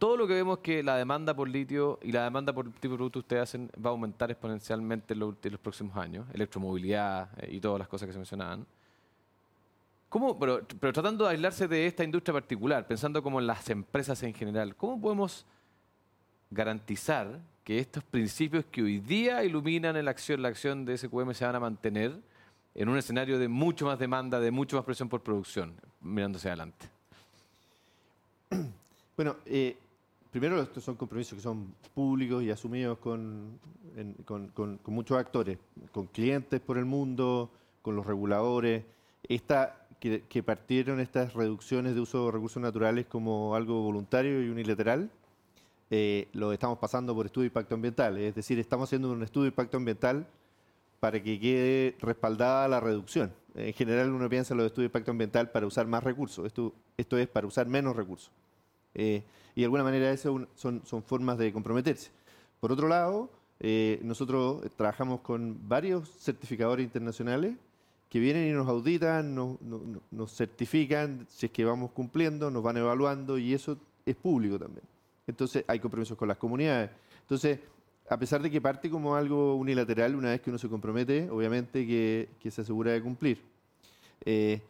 [SPEAKER 3] todo lo que vemos que la demanda por litio y la demanda por el tipo de producto que ustedes hacen va a aumentar exponencialmente en los, en los próximos años, electromovilidad eh, y todas las cosas que se mencionaban, ¿Cómo, pero, tratando de aislarse de esta industria particular, pensando como en las empresas en general, ¿cómo podemos garantizar que estos principios que hoy día iluminan la acción, la acción de SQM se van a mantener en un escenario de mucho más demanda, de mucho más presión por producción, mirándose adelante?
[SPEAKER 5] Bueno, eh, primero estos son compromisos que son públicos y asumidos con, con muchos actores, con clientes por el mundo, con los reguladores. Esta que, partieron estas reducciones de uso de recursos naturales como algo voluntario y unilateral, eh, lo estamos pasando por estudio de impacto ambiental. Es decir, estamos haciendo un estudio de impacto ambiental para que quede respaldada la reducción. En general uno piensa en los estudios de impacto ambiental para usar más recursos. Esto, esto es para usar menos recursos. Eh, y de alguna manera eso son, son formas de comprometerse. Por otro lado, eh, nosotros trabajamos con varios certificadores internacionales que vienen y nos auditan, nos, certifican si es que vamos cumpliendo, nos van evaluando y eso es público también. Entonces hay compromisos con las comunidades. Entonces, a pesar de que parte como algo unilateral, una vez que uno se compromete, obviamente que, se asegura de cumplir. Eh,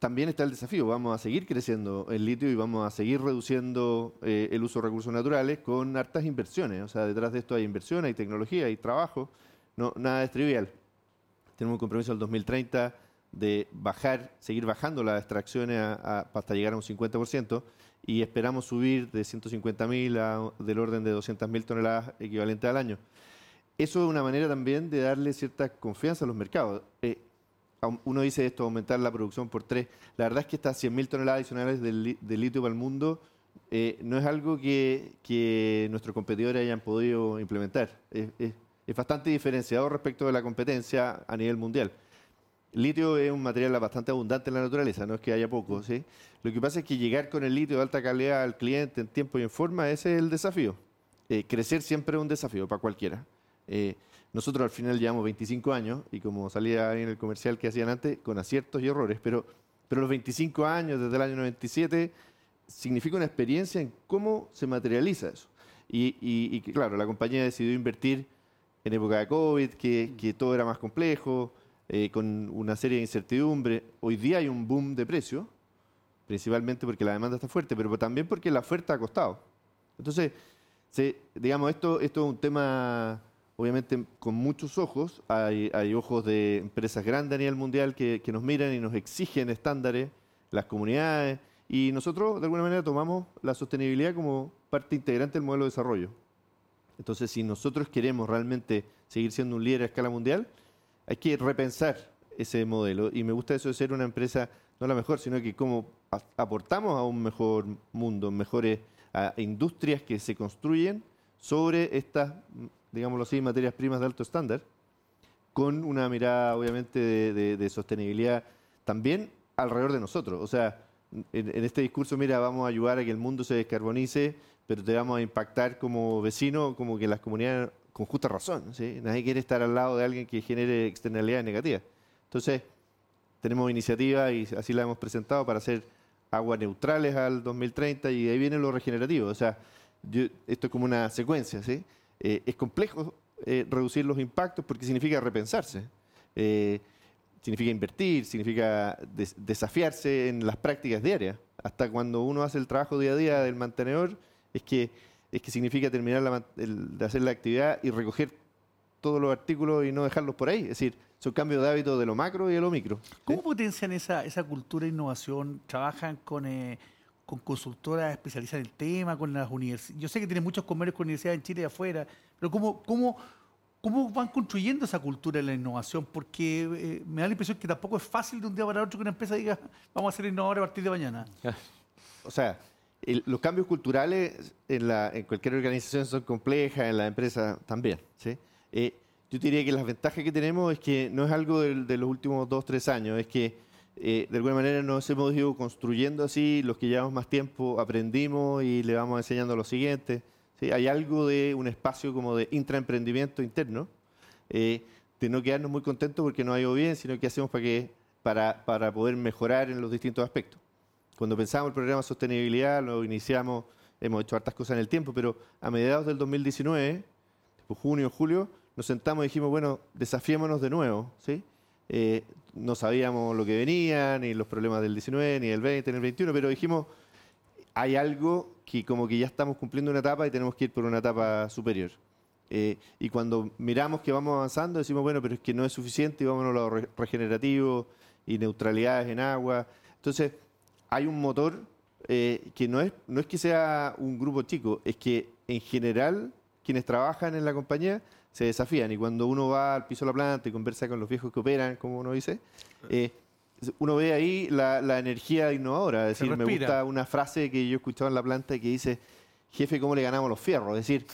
[SPEAKER 5] también está el desafío, vamos a seguir creciendo el litio y vamos a seguir reduciendo eh, el uso de recursos naturales con hartas inversiones. O sea, detrás de esto hay inversión, hay tecnología, hay trabajo, no, nada es trivial. Tenemos un compromiso al 2030 de bajar, seguir bajando las extracciones hasta llegar a un 50% y esperamos subir de 150.000 a del orden de 200.000 toneladas equivalente al año. Eso es una manera también de darle cierta confianza a los mercados. Eh, uno dice esto, aumentar la producción por tres. La verdad es que estas 100.000 toneladas adicionales de, litio para el mundo eh, no es algo que, nuestros competidores hayan podido implementar es bastante diferenciado respecto de la competencia a nivel mundial. Litio es un material bastante abundante en la naturaleza, no es que haya poco. ¿sí? Lo que pasa es que llegar con el litio de alta calidad al cliente en tiempo y en forma, ese es el desafío. Eh, crecer siempre es un desafío para cualquiera. Eh, nosotros al final llevamos 25 años y como salía en el comercial que hacían antes, con aciertos y errores, pero, pero los 25 años desde el año 97 significa una experiencia en cómo se materializa eso. Y, y claro, la compañía decidió invertir en época de COVID, que, todo era más complejo, eh, con una serie de incertidumbre. Hoy día hay un boom de precios, principalmente porque la demanda está fuerte, pero también porque la oferta ha costado. Entonces, digamos, esto, esto es un tema, obviamente, con muchos ojos. Hay, ojos de empresas grandes a nivel mundial que, que nos miran y nos exigen estándares, las comunidades, y nosotros, de alguna manera, tomamos la sostenibilidad como parte integrante del modelo de desarrollo. Entonces, si nosotros queremos realmente seguir siendo un líder a escala mundial, hay que repensar ese modelo. Y me gusta eso de ser una empresa, no la mejor, sino que como aportamos a un mejor mundo, mejores industrias que se construyen sobre estas, digámoslo así, materias primas de alto estándar, con una mirada obviamente de, de sostenibilidad también alrededor de nosotros. O sea, en, en este discurso, mira, vamos a ayudar a que el mundo se descarbonice, pero te vamos a impactar como vecino, como que las comunidades, con justa razón. Nadie quiere estar al lado de alguien que genere externalidades negativas. Entonces, tenemos iniciativas y así la hemos presentado para hacer aguas neutrales al 2030 y ahí viene lo regenerativo. O sea, yo- esto es como una secuencia. Eh, es complejo eh, reducir los impactos porque significa repensarse. Eh, significa invertir, significa des- desafiarse en las prácticas diarias. Hasta cuando uno hace el trabajo día a día del mantenedor, es que, es que significa terminar la el- de hacer la actividad y recoger todos los artículos y no dejarlos por ahí. Es decir, son cambios de hábito de lo macro y de lo micro. ¿sí?
[SPEAKER 2] ¿Cómo potencian esa, esa cultura de innovación? ¿Trabajan con, eh, con consultoras especializadas en el tema, con las universidades? Yo sé que tienen muchos convenios con universidades en Chile y afuera, pero ¿cómo, cómo, cómo van construyendo esa cultura de la innovación? Porque eh, me da la impresión que tampoco es fácil de un día para otro que una empresa diga vamos a ser innovadores a partir de mañana.
[SPEAKER 5] O sea, los cambios culturales en, la, cualquier organización son complejas, en la empresa también. ¿sí? Eh, yo diría que las ventajas que tenemos es que no es algo de, los últimos dos, tres años, es que eh, de alguna manera nos hemos ido construyendo así, los que llevamos más tiempo aprendimos y le vamos enseñando a los siguientes. ¿sí? Hay algo de un espacio como de intraemprendimiento interno, eh, de no quedarnos muy contentos porque no ha ido bien, sino que hacemos para, para poder mejorar en los distintos aspectos. Cuando pensamos el programa de sostenibilidad, lo iniciamos, hemos hecho hartas cosas en el tiempo, pero a mediados del 2019, tipo junio, julio, nos sentamos y dijimos, bueno, desafiémonos de nuevo, ¿sí? Eh, no sabíamos lo que venía, ni los problemas del 19, ni del 20, ni del 21, pero dijimos, hay algo que como que ya estamos cumpliendo una etapa y tenemos que ir por una etapa superior. Eh, y cuando miramos que vamos avanzando, decimos, bueno, pero es que no es suficiente y vámonos a lo re- regenerativo y neutralidades en agua. Entonces, hay un motor eh, que no es, no es que sea un grupo chico, es que en general quienes trabajan en la compañía se desafían y cuando uno va al piso de la planta y conversa con los viejos que operan, como uno dice, eh, uno ve ahí la, la energía innovadora. Es decir, me gusta una frase que yo he escuchado en la planta que dice, jefe, ¿cómo le ganamos los fierros? Es decir,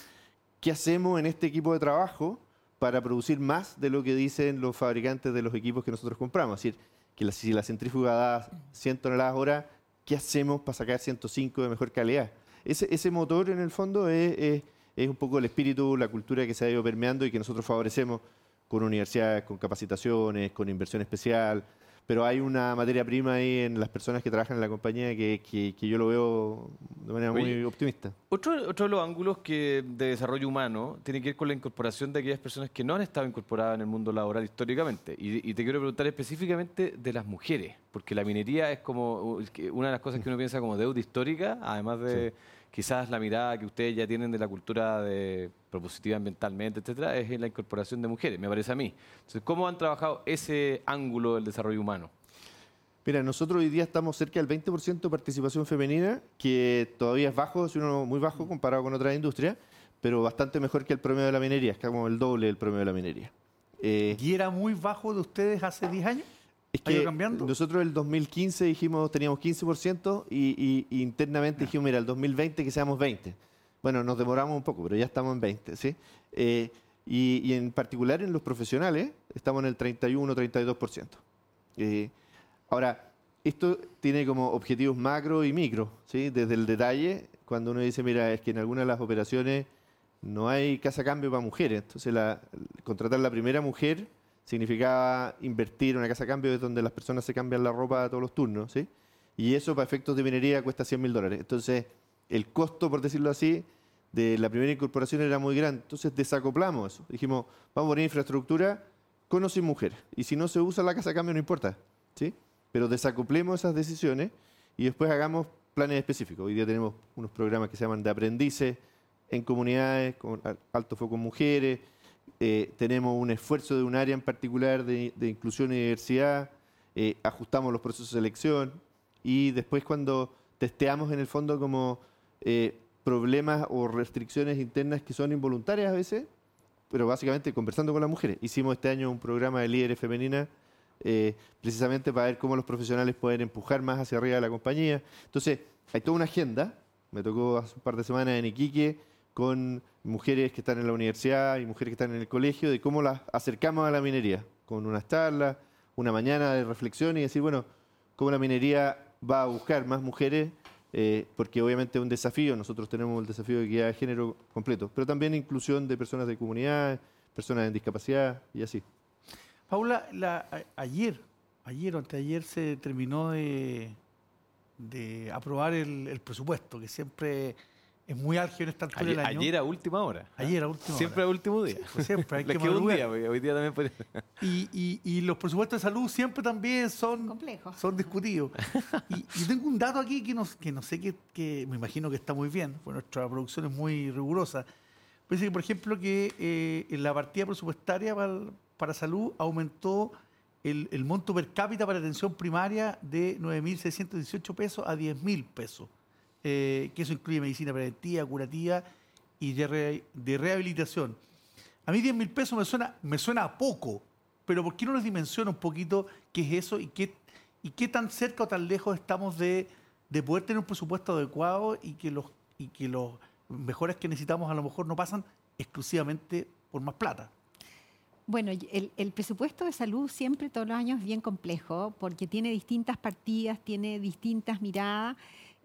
[SPEAKER 5] ¿qué hacemos en este equipo de trabajo para producir más de lo que dicen los fabricantes de los equipos que nosotros compramos? Es decir, que la- si la centrífuga da 100 toneladas hora, ¿qué hacemos para sacar 105 de mejor calidad? Ese, ese motor, en el fondo, es, es- es un poco el espíritu, la cultura que se ha ido permeando y que nosotros favorecemos con universidades, con capacitaciones, con inversión especial. Pero hay una materia prima ahí en las personas que trabajan en la compañía que, que- que yo lo veo de manera muy optimista.
[SPEAKER 3] Otro, otro de los ángulos que de desarrollo humano tiene que ver con la incorporación de aquellas personas que no han estado incorporadas en el mundo laboral históricamente. Y, y te quiero preguntar específicamente de las mujeres, porque la minería es como uh, una de las cosas que uno piensa como deuda histórica, además de quizás la mirada que ustedes ya tienen de la cultura de propositiva ambientalmente, etcétera, es en la incorporación de mujeres, me parece a mí. Entonces, ¿cómo han trabajado ese ángulo del desarrollo humano?
[SPEAKER 5] Mira, nosotros hoy día estamos cerca del 20% de participación femenina, que todavía es bajo, es uno muy bajo comparado con otras industrias, pero bastante mejor que el promedio de la minería, es como el doble del promedio de la minería. Eh,
[SPEAKER 2] ¿Y era muy bajo de ustedes hace 10 años?
[SPEAKER 5] Es
[SPEAKER 2] ¿Ha ido
[SPEAKER 5] que
[SPEAKER 2] cambiando?
[SPEAKER 5] nosotros el 2015 dijimos teníamos 15% y, y- y internamente dijimos, mira, el 2020 que seamos 20. Bueno, nos demoramos un poco, pero ya estamos en 20, ¿sí? Eh, y, y en particular en los profesionales estamos en el 31, 32%. Eh, ahora, esto tiene como objetivos macro y micro, ¿sí? Desde el detalle, cuando uno dice, mira, es que en algunas de las operaciones no hay casa cambio para mujeres. Entonces, la- contratar la primera mujer significaba invertir en una casa cambio es donde las personas se cambian la ropa todos los turnos, ¿sí? Y eso para efectos de minería cuesta 100 mil dólares. Entonces, el costo, por decirlo así, de la primera incorporación era muy grande. Entonces, desacoplamos eso. Dijimos, vamos a poner infraestructura con o sin mujeres. Y si no se usa la casa cambio, no importa, ¿sí? Pero desacoplemos esas decisiones y después hagamos planes específicos. Hoy día tenemos unos programas que se llaman de aprendices en comunidades, con al- alto foco en mujeres. Eh, tenemos un esfuerzo de un área en particular de, inclusión y diversidad. eh, ajustamos los procesos de selección y después cuando testeamos en el fondo como eh, problemas o restricciones internas que son involuntarias a veces, pero básicamente conversando con las mujeres. Hicimos este año un programa de líderes femeninas eh, precisamente para ver cómo los profesionales pueden empujar más hacia arriba de la compañía. Entonces, hay toda una agenda. Me tocó hace un par de semanas en Iquique con mujeres que están en la universidad y mujeres que están en el colegio de cómo las acercamos a la minería, con unas charlas, una mañana de reflexión y decir, bueno, cómo la minería va a buscar más mujeres, eh, porque obviamente es un desafío, nosotros tenemos el desafío de equidad de género completo, pero también inclusión de personas de comunidad, personas en discapacidad y así.
[SPEAKER 2] Paula, la- a- ayer, ayer o anteayer se terminó de, de aprobar el, el presupuesto, que siempre es muy álgido en esta altura
[SPEAKER 3] Ayer,
[SPEAKER 2] del año.
[SPEAKER 3] ayer a última hora.
[SPEAKER 2] Ayer a última
[SPEAKER 3] Siempre
[SPEAKER 2] hora.
[SPEAKER 3] a último día.
[SPEAKER 2] Pues siempre hay que
[SPEAKER 3] quedó un día, hoy día también podría-
[SPEAKER 2] Y, y- y los presupuestos de salud siempre también son,
[SPEAKER 4] Complejo.
[SPEAKER 2] son discutidos. Y, y tengo un dato aquí que no, que no sé, que, que me imagino que está muy bien, porque nuestra producción es muy rigurosa. Parece que, por ejemplo, que eh, en la partida presupuestaria para, para salud aumentó el, el monto per cápita para atención primaria de 9.618 pesos a 10.000 pesos. Eh, que eso incluye medicina preventiva, curativa y de, re- de rehabilitación. A mí 10 mil pesos me suena, me suena a poco, pero ¿por qué no les dimensiona un poquito qué es eso y qué, y qué tan cerca o tan lejos estamos de, de poder tener un presupuesto adecuado y que los y que los mejoras que necesitamos a lo mejor no pasan exclusivamente por más plata?
[SPEAKER 4] Bueno, el, el presupuesto de salud siempre todos los años es bien complejo porque tiene distintas partidas, tiene distintas miradas.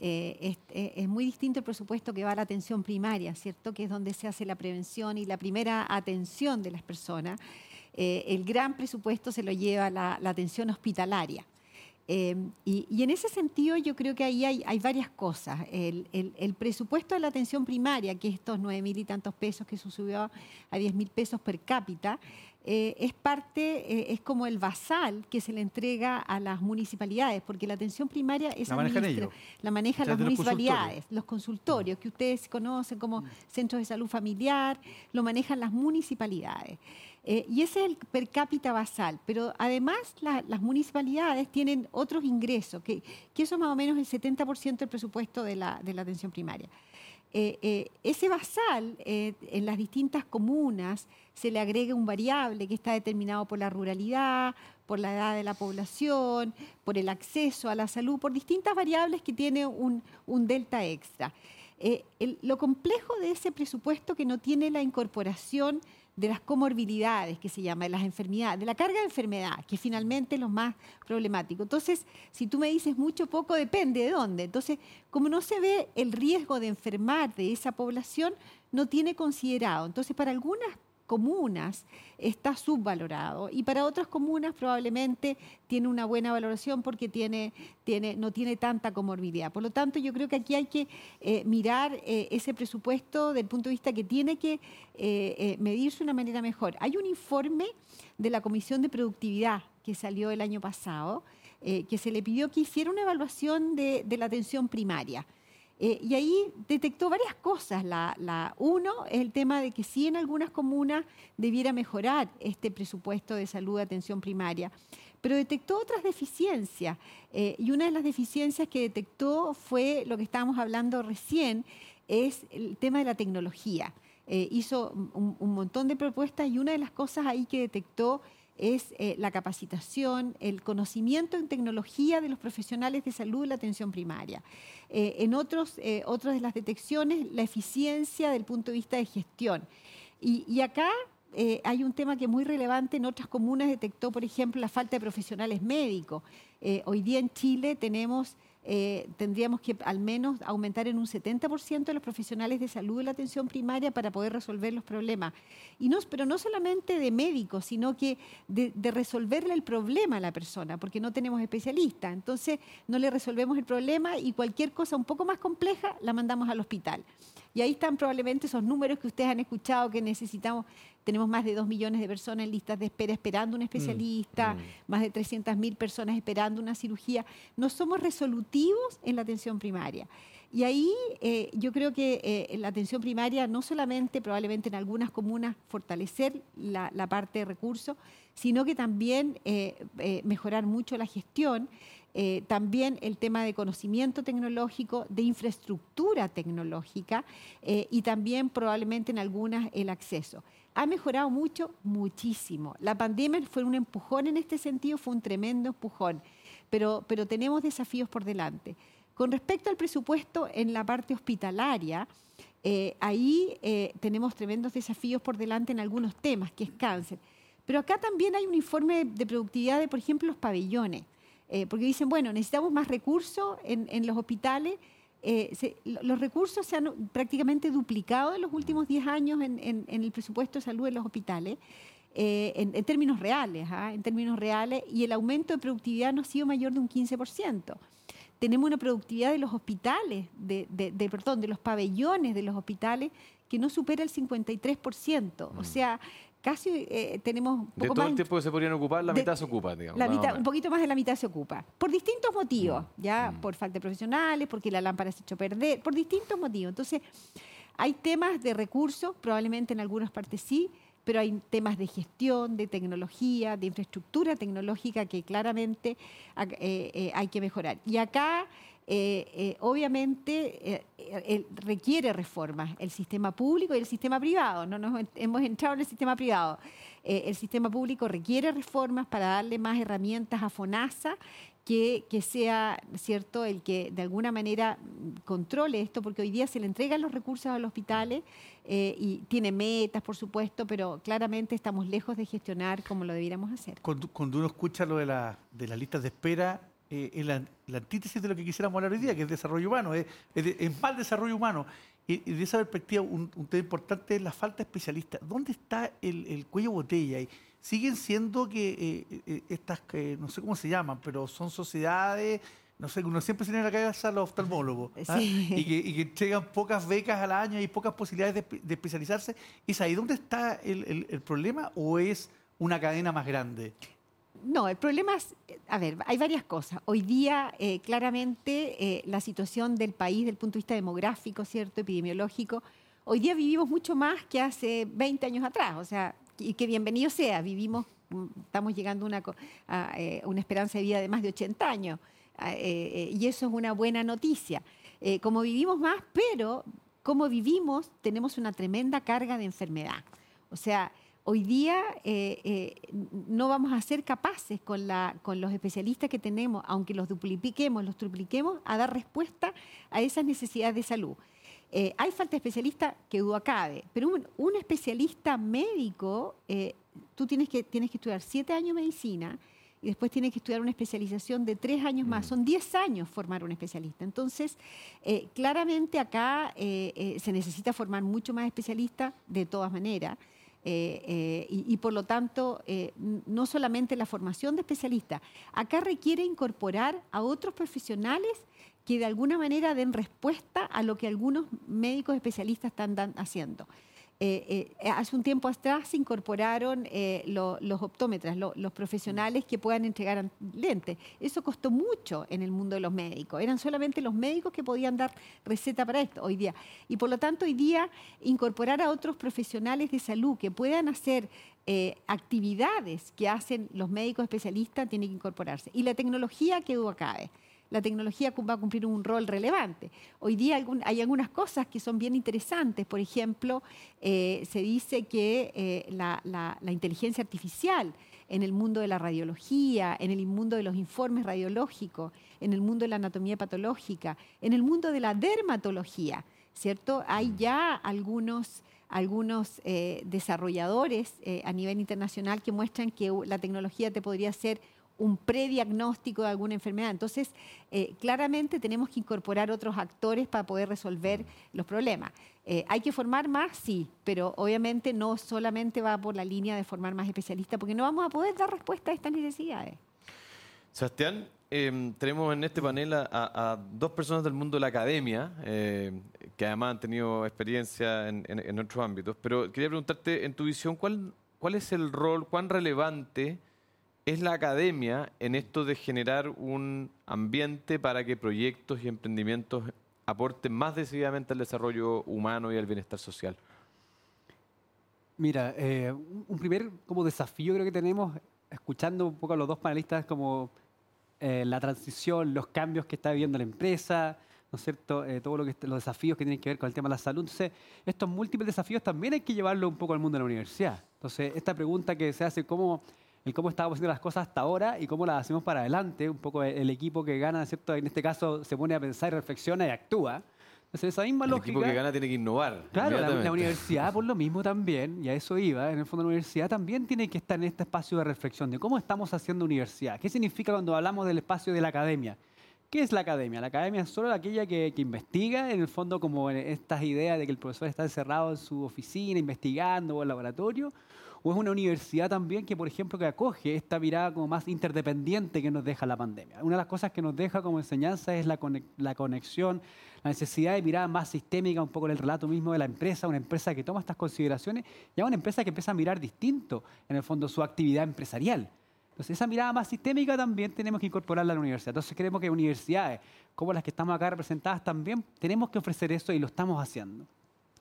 [SPEAKER 4] Eh, es, eh, es muy distinto el presupuesto que va a la atención primaria, ¿cierto? Que es donde se hace la prevención y la primera atención de las personas. Eh, el gran presupuesto se lo lleva la, la atención hospitalaria. Eh, y, y en ese sentido yo creo que ahí hay, varias cosas. El, el- presupuesto de la atención primaria, que es estos nueve mil y tantos pesos que se subió a 10 mil pesos per cápita, eh, es parte, eh, es como el basal que se le entrega a las municipalidades, porque la atención primaria es
[SPEAKER 2] La manejan ellos.
[SPEAKER 4] la manejan
[SPEAKER 2] O sea,
[SPEAKER 4] las municipalidades, los consultorios, que ustedes conocen como centros de salud familiar, lo manejan las municipalidades. Eh, y ese es el per cápita basal, pero además la- las municipalidades tienen otros ingresos, que, que eso es más o menos el 70% del presupuesto de la, de la atención primaria. Eh, eh, ese basal eh, en las distintas comunas se le agrega un variable que está determinado por la ruralidad, por la edad de la población, por el acceso a la salud, por distintas variables que tiene un, delta extra. Lo complejo de ese presupuesto que no tiene la incorporación de las comorbilidades, que se llama, de las enfermedades, de la carga de enfermedad, que finalmente es lo más problemático. Entonces, si tú me dices mucho poco, depende de dónde. Entonces, como no se ve el riesgo de enfermar de esa población, no tiene considerado. Entonces, para algunas comunas está subvalorado y para otras comunas probablemente tiene una buena valoración porque tiene, tiene, no tiene tanta comorbilidad. Por lo tanto, yo creo que aquí hay que eh, mirar eh, ese presupuesto desde el punto de vista que tiene que eh, eh, medirse de una manera mejor. Hay un informe de la Comisión de Productividad que salió el año pasado, que se le pidió que hiciera una evaluación de, de la atención primaria. Eh, y ahí detectó varias cosas. La, uno es el tema de que sí en algunas comunas debiera mejorar este presupuesto de salud de atención primaria, pero detectó otras deficiencias. Eh, y una de las deficiencias que detectó fue lo que estábamos hablando recién, es el tema de la tecnología. Eh, hizo un, un montón de propuestas y una de las cosas ahí que detectó es eh, la capacitación, el conocimiento en tecnología de los profesionales de salud de la atención primaria. Eh, en otros, eh, otras de las detecciones, la eficiencia del punto de vista de gestión. Y, y acá eh, hay un tema que es muy relevante. En otras comunas detectó, por ejemplo, la falta de profesionales médicos. Hoy día en Chile tenemos, eh, tendríamos que al menos aumentar en un 70% de los profesionales de salud de la atención primaria para poder resolver los problemas. Y no, pero no solamente de médicos, sino que de, de resolverle el problema a la persona, porque no tenemos especialistas. Entonces no le resolvemos el problema y cualquier cosa un poco más compleja la mandamos al hospital. Y ahí están probablemente esos números que ustedes han escuchado que necesitamos. Tenemos más de 2 millones de personas en listas de espera esperando un especialista, más de 300 mil personas esperando una cirugía. No somos resolutivos en la atención primaria. Y ahí eh, yo creo que eh, la atención primaria, no solamente probablemente en algunas comunas fortalecer la, la parte de recursos, sino que también eh, mejorar mucho la gestión, eh, también el tema de conocimiento tecnológico, de infraestructura tecnológica eh, y también probablemente en algunas el acceso. Ha mejorado mucho, muchísimo. La pandemia fue un empujón en este sentido, fue un tremendo empujón, pero, pero tenemos desafíos por delante. Con respecto al presupuesto en la parte hospitalaria, eh, ahí eh, tenemos tremendos desafíos por delante en algunos temas, que es cáncer. Pero acá también hay un informe de productividad de, por ejemplo, los pabellones. Eh, porque dicen, bueno, necesitamos más recursos en, en los hospitales. Eh, se- los recursos se han prácticamente duplicado en los últimos 10 años en, en- en el presupuesto de salud en los hospitales, eh, en, en términos reales, ¿ah? en términos reales, y el aumento de productividad no ha sido mayor de un 15% tenemos una productividad de los hospitales, de, de- de- perdón, de los pabellones de los hospitales que no supera el 53%. O sea, casi eh, tenemos un
[SPEAKER 3] De todo
[SPEAKER 4] más
[SPEAKER 3] el tiempo que se podrían ocupar, la
[SPEAKER 4] de-
[SPEAKER 3] mitad se ocupa, digamos.
[SPEAKER 4] la mitad, un poquito más de la mitad se ocupa. Por distintos motivos, ya
[SPEAKER 3] Mm.
[SPEAKER 4] por falta de profesionales, porque la lámpara se echó a perder, por distintos motivos. Entonces, hay temas de recursos, probablemente en algunas partes sí, pero hay temas de gestión, de tecnología, de infraestructura tecnológica que claramente eh, eh, hay que mejorar. Y acá, eh, eh, obviamente, eh, requiere reformas el sistema público y el sistema privado. No nos hemos entrado en el sistema privado. El sistema público requiere reformas para darle más herramientas a FONASA que, que sea cierto el que de alguna manera controle esto, porque hoy día se le entregan los recursos a los hospitales y tiene metas, por supuesto, pero claramente estamos lejos de gestionar como lo debiéramos hacer.
[SPEAKER 2] Cuando, cuando uno escucha lo de, la, de las listas de espera, eh, es la, la antítesis de lo que quisiéramos hablar hoy día, que es desarrollo humano, es, es, de- es mal desarrollo humano. Y, y de esa perspectiva, un, un tema importante es la falta de especialistas. ¿Dónde está el, el cuello botella? Y siguen siendo que eh, eh, estas, que no sé cómo se llaman, pero son sociedades, no sé, uno siempre tiene en la cabeza a los oftalmólogos, ¿ah?
[SPEAKER 4] Sí.
[SPEAKER 2] y, que, y que entregan pocas becas al año y pocas posibilidades de, espe- de especializarse. ¿Es ahí donde está el, el- el problema o es una cadena más grande?
[SPEAKER 4] No, el problema es, a ver, hay varias cosas. Hoy día, eh, claramente, eh, la situación del país, desde el punto de vista demográfico, ¿cierto? Epidemiológico, hoy día vivimos mucho más que hace 20 años atrás. O sea, y que bienvenido sea, vivimos, mm, estamos llegando una, a, eh, una esperanza de vida de más de 80 años. Ah, eh, eh, y eso es una buena noticia. Eh, como vivimos más, pero como vivimos, tenemos una tremenda carga de enfermedad. O sea, hoy día eh, eh, no vamos a ser capaces con, la, con los especialistas que tenemos, aunque los dupliquemos, los tripliquemos, a dar respuesta a esas necesidades de salud. Eh, hay falta de especialistas que duda cabe, pero un, un especialista médico, tú tienes que, tienes que estudiar siete años medicina y después tienes que estudiar una especialización de tres años más. Son diez años formar un especialista. Entonces, claramente acá se necesita formar mucho más especialistas de todas maneras. Eh, eh, y, por lo tanto, eh, no solamente la formación de especialistas, acá requiere incorporar a otros profesionales que de alguna manera den respuesta a lo que algunos médicos especialistas están haciendo. Eh, eh, hace un tiempo atrás se incorporaron eh, lo- los optómetras, lo- los profesionales que puedan entregar lentes. Eso costó mucho en el mundo de los médicos. Eran solamente los médicos que podían dar receta para esto hoy día. Y por lo tanto, hoy día incorporar a otros profesionales de salud que puedan hacer actividades que hacen los médicos especialistas tiene que incorporarse. Y la tecnología que duda la tecnología va a cumplir un rol relevante. Hoy día hay algunas cosas que son bien interesantes. Por ejemplo, eh, se dice que eh, la, la- la inteligencia artificial en el mundo de la radiología, en el mundo de los informes radiológicos, en el mundo de la anatomía patológica, en el mundo de la dermatología, ¿cierto? Hay ya algunos algunos eh, desarrolladores eh, a nivel internacional que muestran que la tecnología te podría hacer un prediagnóstico de alguna enfermedad. Entonces, eh, claramente tenemos que incorporar otros actores para poder resolver los problemas. Eh, ¿Hay que formar más? Sí, pero obviamente no solamente va por la línea de formar más especialistas, porque no vamos a poder dar respuesta a estas necesidades.
[SPEAKER 3] Sebastián, eh, tenemos en este panel a, dos personas del mundo de la academia, eh, que además han tenido experiencia en, otros ámbitos, pero quería preguntarte, en tu visión, ¿cuál, ¿cuál es el rol, cuán relevante es la academia en esto de generar un ambiente para que proyectos y emprendimientos aporten más decididamente al desarrollo humano y al bienestar social?
[SPEAKER 6] Mira, eh, un primer como desafío creo que tenemos, escuchando un poco a los dos panelistas, como eh, la transición, los cambios que está viviendo la empresa, ¿no es cierto? Eh, todo lo los desafíos que tienen que ver con el tema de la salud. Entonces, estos múltiples desafíos también hay que llevarlo un poco al mundo de la universidad. Entonces, esta pregunta que se hace, ¿cómo, el cómo estábamos haciendo las cosas hasta ahora y cómo las hacemos para adelante, un poco el, el equipo que gana, ¿cierto? En este caso se pone a pensar y reflexiona y actúa. Entonces, esa misma
[SPEAKER 3] El
[SPEAKER 6] lógica.
[SPEAKER 3] equipo que gana tiene que innovar.
[SPEAKER 6] Claro, la, la universidad por lo mismo también, y a eso iba, en el fondo la universidad también tiene que estar en este espacio de reflexión de cómo estamos haciendo universidad. ¿Qué significa cuando hablamos del espacio de la academia? ¿Qué es la academia? La academia es solo aquella que, que investiga, en el fondo como estas ideas de que el profesor está encerrado en su oficina investigando o en el laboratorio, o es una universidad también que, por ejemplo, que acoge esta mirada como más interdependiente que nos deja la pandemia. Una de las cosas que nos deja como enseñanza es la, conexión, la necesidad de mirar más sistémica, un poco en el relato mismo de la empresa, una empresa que toma estas consideraciones y a una empresa que empieza a mirar distinto, en el fondo, su actividad empresarial. Entonces, esa mirada más sistémica también tenemos que incorporarla a la universidad. Entonces, creemos que universidades como las que estamos acá representadas también tenemos que ofrecer eso y lo estamos haciendo.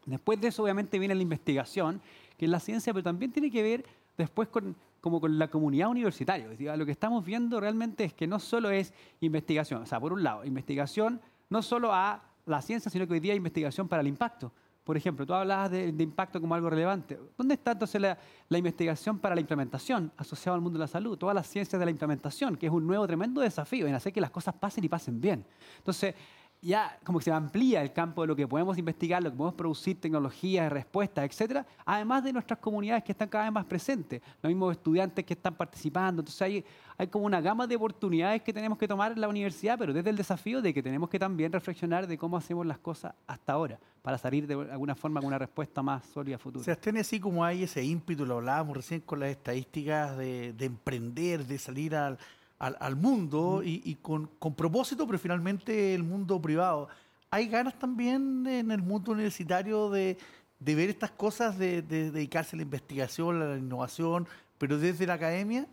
[SPEAKER 6] Después de eso, obviamente, viene la investigación, que es la ciencia, pero también tiene que ver después con, como con la comunidad universitaria. Es decir, lo que estamos viendo realmente es que no solo es investigación, o sea, por un lado, investigación no solo a la ciencia, sino que hoy día hay investigación para el impacto. Por ejemplo, tú hablabas de, de impacto como algo relevante. ¿Dónde está entonces la, la investigación para la implementación asociada al mundo de la salud? Todas las ciencias de la implementación, que es un nuevo tremendo desafío en hacer que las cosas pasen y pasen bien. Entonces, ya como que se amplía el campo de lo que podemos investigar, lo que podemos producir, tecnologías, respuestas, etcétera, además de nuestras comunidades que están cada vez más presentes, los mismos estudiantes que están participando. Entonces hay, hay como una gama de oportunidades que tenemos que tomar en la universidad, pero desde el desafío de que tenemos que también reflexionar de cómo hacemos las cosas hasta ahora, para salir de alguna forma con una respuesta más sólida a futuro.
[SPEAKER 2] Sebastián, así como hay ese ímpetu, lo hablábamos recién con las estadísticas de, de emprender, de salir al, al, al mundo y, y con, con propósito, pero finalmente el mundo privado. ¿Hay ganas también en el mundo universitario de, de ver estas cosas, de, de dedicarse a la investigación, a la innovación, pero desde la academia?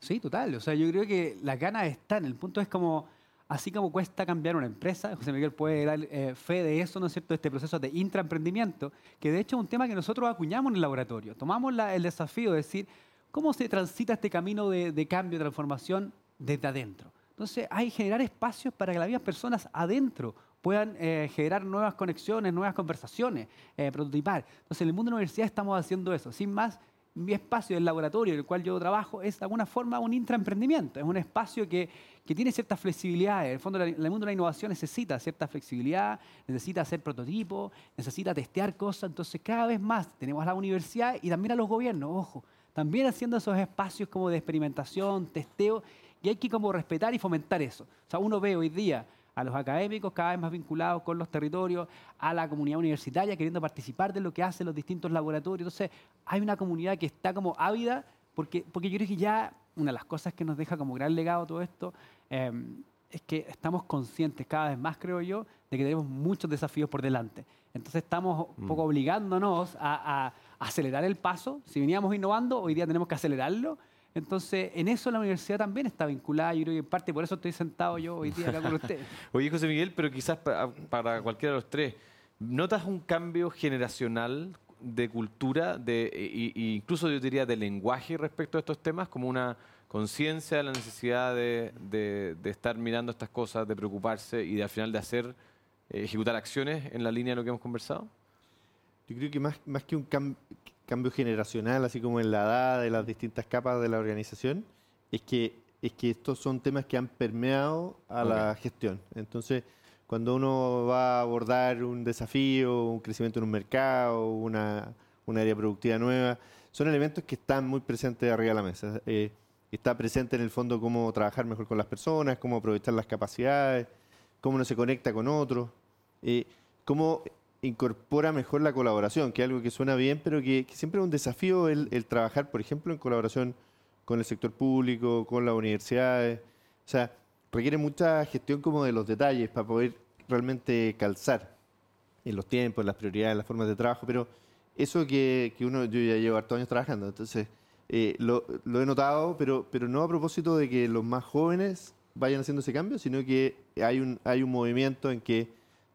[SPEAKER 6] Sí, total. O sea, yo creo que las ganas están. El punto es como, así como cuesta cambiar una empresa, José Miguel puede dar eh, fe de eso, ¿no es cierto?, este proceso de intraemprendimiento, que de hecho es un tema que nosotros acuñamos en el laboratorio. Tomamos la- el desafío de decir, ¿cómo se transita este camino de, de cambio, de transformación desde adentro? Entonces, hay que generar espacios para que las mismas personas adentro puedan eh, generar nuevas conexiones, nuevas conversaciones, eh, prototipar. Entonces, en el mundo de la universidad estamos haciendo eso. Sin más, mi espacio, el laboratorio en el cual yo trabajo, es de alguna forma un intraemprendimiento. Es un espacio que, que tiene cierta flexibilidad. En el fondo, el mundo de la innovación necesita cierta flexibilidad, necesita hacer prototipos, necesita testear cosas. Entonces, cada vez más tenemos a la universidad y también a los gobiernos, ojo, también haciendo esos espacios como de experimentación, testeo, y hay que como respetar y fomentar eso. O sea, uno ve hoy día a los académicos cada vez más vinculados con los territorios, a la comunidad universitaria queriendo participar de lo que hacen los distintos laboratorios. Entonces, hay una comunidad que está como ávida, porque, porque yo creo que ya una de las cosas que nos deja como gran legado todo esto eh, es que estamos conscientes cada vez más, creo yo, de que tenemos muchos desafíos por delante. Entonces estamos un poco obligándonos a, a acelerar el paso. Si veníamos innovando, hoy día tenemos que acelerarlo. Entonces, en eso la universidad también está vinculada. Yo creo que en parte por eso estoy sentado yo hoy día acá con ustedes.
[SPEAKER 3] Oye, José Miguel, pero quizás pa- para cualquiera de los tres, ¿notas un cambio generacional de cultura, de, y- y incluso yo diría de lenguaje respecto a estos temas, como una conciencia de la necesidad de, de- de estar mirando estas cosas, de preocuparse y de al final de hacer, eh, ejecutar acciones en la línea de lo que hemos conversado?
[SPEAKER 5] Yo creo que más, más que un cam- cambio generacional, así como en la edad de las distintas capas de la organización, es que, es que estos son temas que han permeado a la gestión. Entonces, cuando uno va a abordar un desafío, un crecimiento en un mercado, una, un área productiva nueva, son elementos que están muy presentes arriba de la mesa. Eh, está presente en el fondo cómo trabajar mejor con las personas, cómo aprovechar las capacidades, cómo uno se conecta con otros, eh, cómo incorpora mejor la colaboración, que es algo que suena bien, pero que, siempre es un desafío el, trabajar, por ejemplo, en colaboración con el sector público, con las universidades. O sea, requiere mucha gestión como de los detalles para poder realmente calzar en los tiempos, en las prioridades, en las formas de trabajo, pero eso que, que uno, yo ya llevo hartos años trabajando, entonces eh, lo, lo he notado, pero, pero no a propósito de que los más jóvenes vayan haciendo ese cambio, sino que hay un, hay un movimiento en que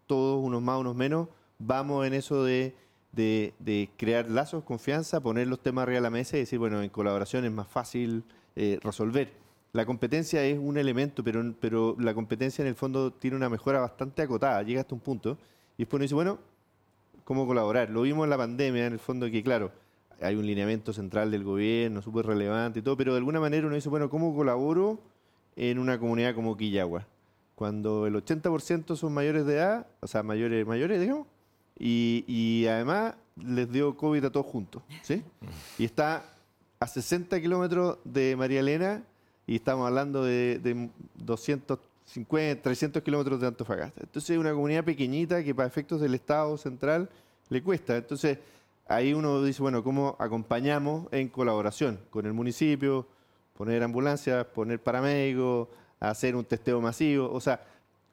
[SPEAKER 5] todos, unos más, unos menos, vamos en eso de, de- crear lazos, confianza, poner los temas arriba de la mesa y decir, bueno, en colaboración es más fácil eh, resolver. La competencia es un elemento, pero, pero la competencia en el fondo tiene una mejora bastante acotada, llega hasta un punto, y después uno dice, bueno, ¿cómo colaborar? Lo vimos en la pandemia, en el fondo, que claro, hay un lineamiento central del gobierno súper relevante y todo, pero de alguna manera uno dice, bueno, ¿cómo colaboro en una comunidad como Quillagua? cuando el 80% son mayores de edad, o sea, mayores, mayores, digamos, y, además les dio COVID a todos juntos, ¿sí? Y está a 60 kilómetros de María Elena y estamos hablando de, de 250, 300 kilómetros de Antofagasta. Entonces es una comunidad pequeñita que para efectos del Estado central le cuesta. Entonces ahí uno dice, bueno, ¿cómo acompañamos en colaboración con el municipio? Poner ambulancias, poner paramédicos, hacer un testeo masivo. O sea,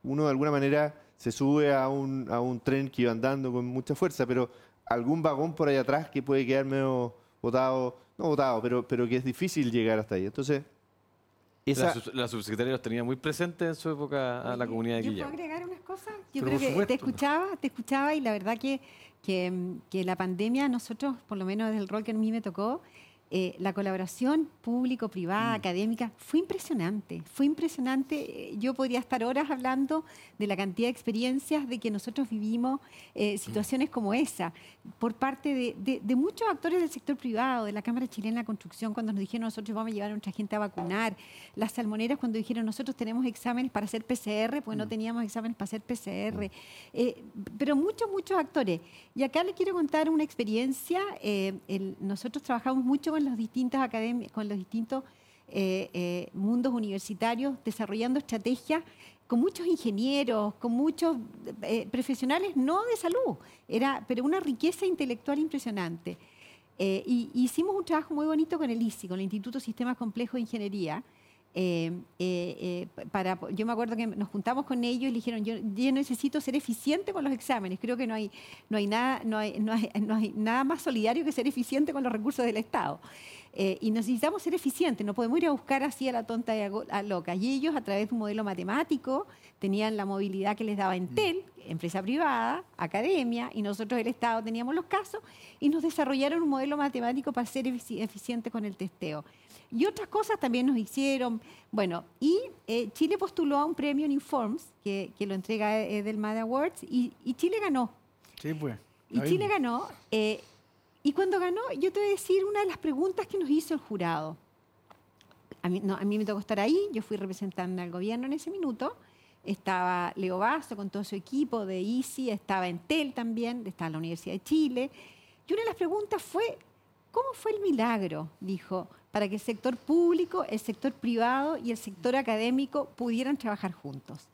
[SPEAKER 5] uno de alguna manera se sube a un, a un tren que iba andando con mucha fuerza, pero algún vagón por ahí atrás que puede quedar medio botado, no botado, pero, pero que es difícil llegar hasta ahí. Entonces, esa,
[SPEAKER 3] La, sub- la subsecretaria los tenía muy presentes en su época a la comunidad de
[SPEAKER 4] ¿Yo
[SPEAKER 3] Quillao.
[SPEAKER 4] puedo agregar unas cosas? Yo
[SPEAKER 2] Pero
[SPEAKER 4] creo que te escuchaba, te escuchaba y la verdad que, que, que la pandemia, nosotros, por lo menos desde el rol que a mí me tocó, eh, la colaboración público-privada,
[SPEAKER 2] Mm.
[SPEAKER 4] académica, fue impresionante. Fue impresionante. Eh, Yo podría estar horas hablando de la cantidad de experiencias de que nosotros vivimos eh, situaciones como esa, por parte de, de- de muchos actores del sector privado, de la Cámara Chilena de Construcción, cuando nos dijeron nosotros vamos a llevar a nuestra gente a vacunar, las salmoneras cuando dijeron nosotros tenemos exámenes para hacer PCR, pues no teníamos exámenes para hacer PCR, eh, pero muchos, muchos actores. Y acá les quiero contar una experiencia, eh, el- nosotros trabajamos mucho con los distintos académicos, con los distintos eh, eh, mundos universitarios, desarrollando estrategias con muchos ingenieros, con muchos eh, profesionales no de salud, era, pero una riqueza intelectual impresionante. Eh, y hicimos un trabajo muy bonito con el ICI, con el Instituto Sistemas Complejos de Ingeniería. Eh, eh, eh, para, yo me acuerdo que nos juntamos con ellos y dijeron, yo, yo necesito ser eficiente con los exámenes. Creo que no hay, no hay, nada, no, hay, no, hay, no hay nada más solidario que ser eficiente con los recursos del Estado. Eh, y necesitamos ser eficientes, no podemos ir a buscar así a la tonta y a, a loca. Y ellos, a través de un modelo matemático, tenían la movilidad que les daba Entel, empresa privada, academia, y nosotros, el Estado, teníamos los casos, y nos desarrollaron un modelo matemático para ser efici- eficientes con el testeo. Y otras cosas también nos hicieron. Bueno, y eh, Chile postuló a un premio en Informs, que, que lo entrega Edelman Awards, y, y Chile ganó.
[SPEAKER 2] Sí, pues.
[SPEAKER 4] Y Chile ganó. eh, y cuando ganó, yo te voy a decir una de las preguntas que nos hizo el jurado. A mí, no, a mí me tocó estar ahí, yo fui representando al gobierno en ese minuto. Estaba Leo Basso con todo su equipo de ICI, estaba Entel también, estaba la Universidad de Chile. Y una de las preguntas fue, ¿cómo fue el milagro? Dijo, para que el sector público, el sector privado y el sector académico pudieran trabajar juntos.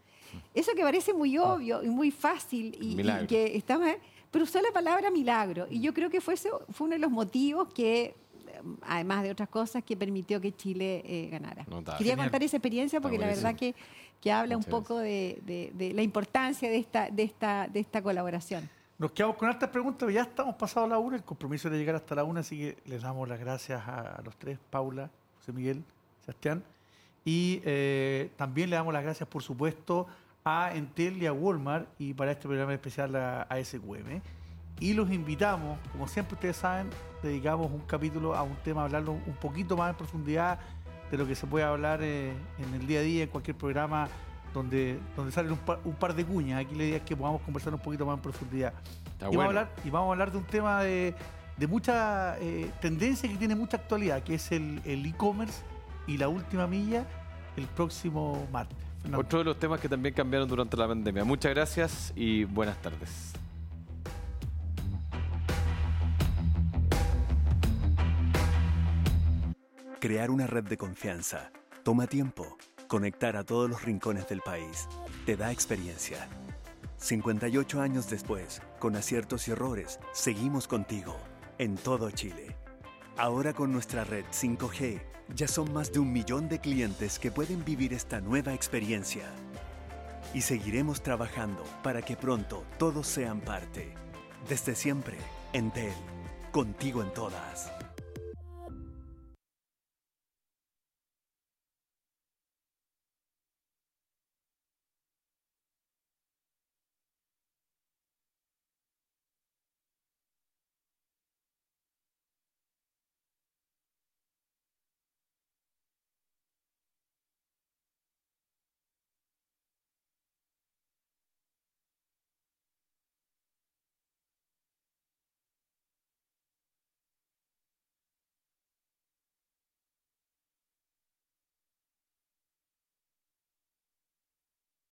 [SPEAKER 4] Eso que parece muy obvio y muy fácil y, que está mal, pero usó la palabra milagro. Y yo creo que fue, eso, fue uno de los motivos que, además de otras cosas, que permitió que Chile eh, ganara. Quería
[SPEAKER 2] Genial.
[SPEAKER 4] contar esa experiencia porque la verdad que, que habla un poco de, de- de la importancia de esta, de esta, de esta colaboración.
[SPEAKER 2] Nos quedamos con hartas preguntas, ya estamos pasados la una. El compromiso de llegar hasta la una, así que les damos las gracias a, a los tres, Paula, José Miguel, Sebastián. Y eh, también le damos las gracias, por supuesto, a Entel y a Walmart y para este programa especial a, a SQM. Y los invitamos, como siempre ustedes saben, dedicamos un capítulo a un tema, hablarlo un poquito más en profundidad de lo que se puede hablar eh, en el día a día, en cualquier programa donde, donde salen un par, un par de cuñas. Aquí la idea es que podamos conversar un poquito más en profundidad.
[SPEAKER 3] Está
[SPEAKER 2] y, vamos a hablar, y vamos a hablar de un tema de, de mucha eh, tendencia que tiene mucha actualidad, que es el el e-commerce y la última milla el próximo martes. Fernando.
[SPEAKER 3] Otro de los temas que también cambiaron durante la pandemia. Muchas gracias y buenas tardes.
[SPEAKER 1] Crear una red de confianza toma tiempo. Conectar a todos los rincones del país te da experiencia. 58 años después, con aciertos y errores, seguimos contigo en todo Chile. Ahora con nuestra red 5G, ya son más de un millón de clientes que pueden vivir esta nueva experiencia. Y seguiremos trabajando para que pronto todos sean parte. Desde siempre, Entel, contigo en todas.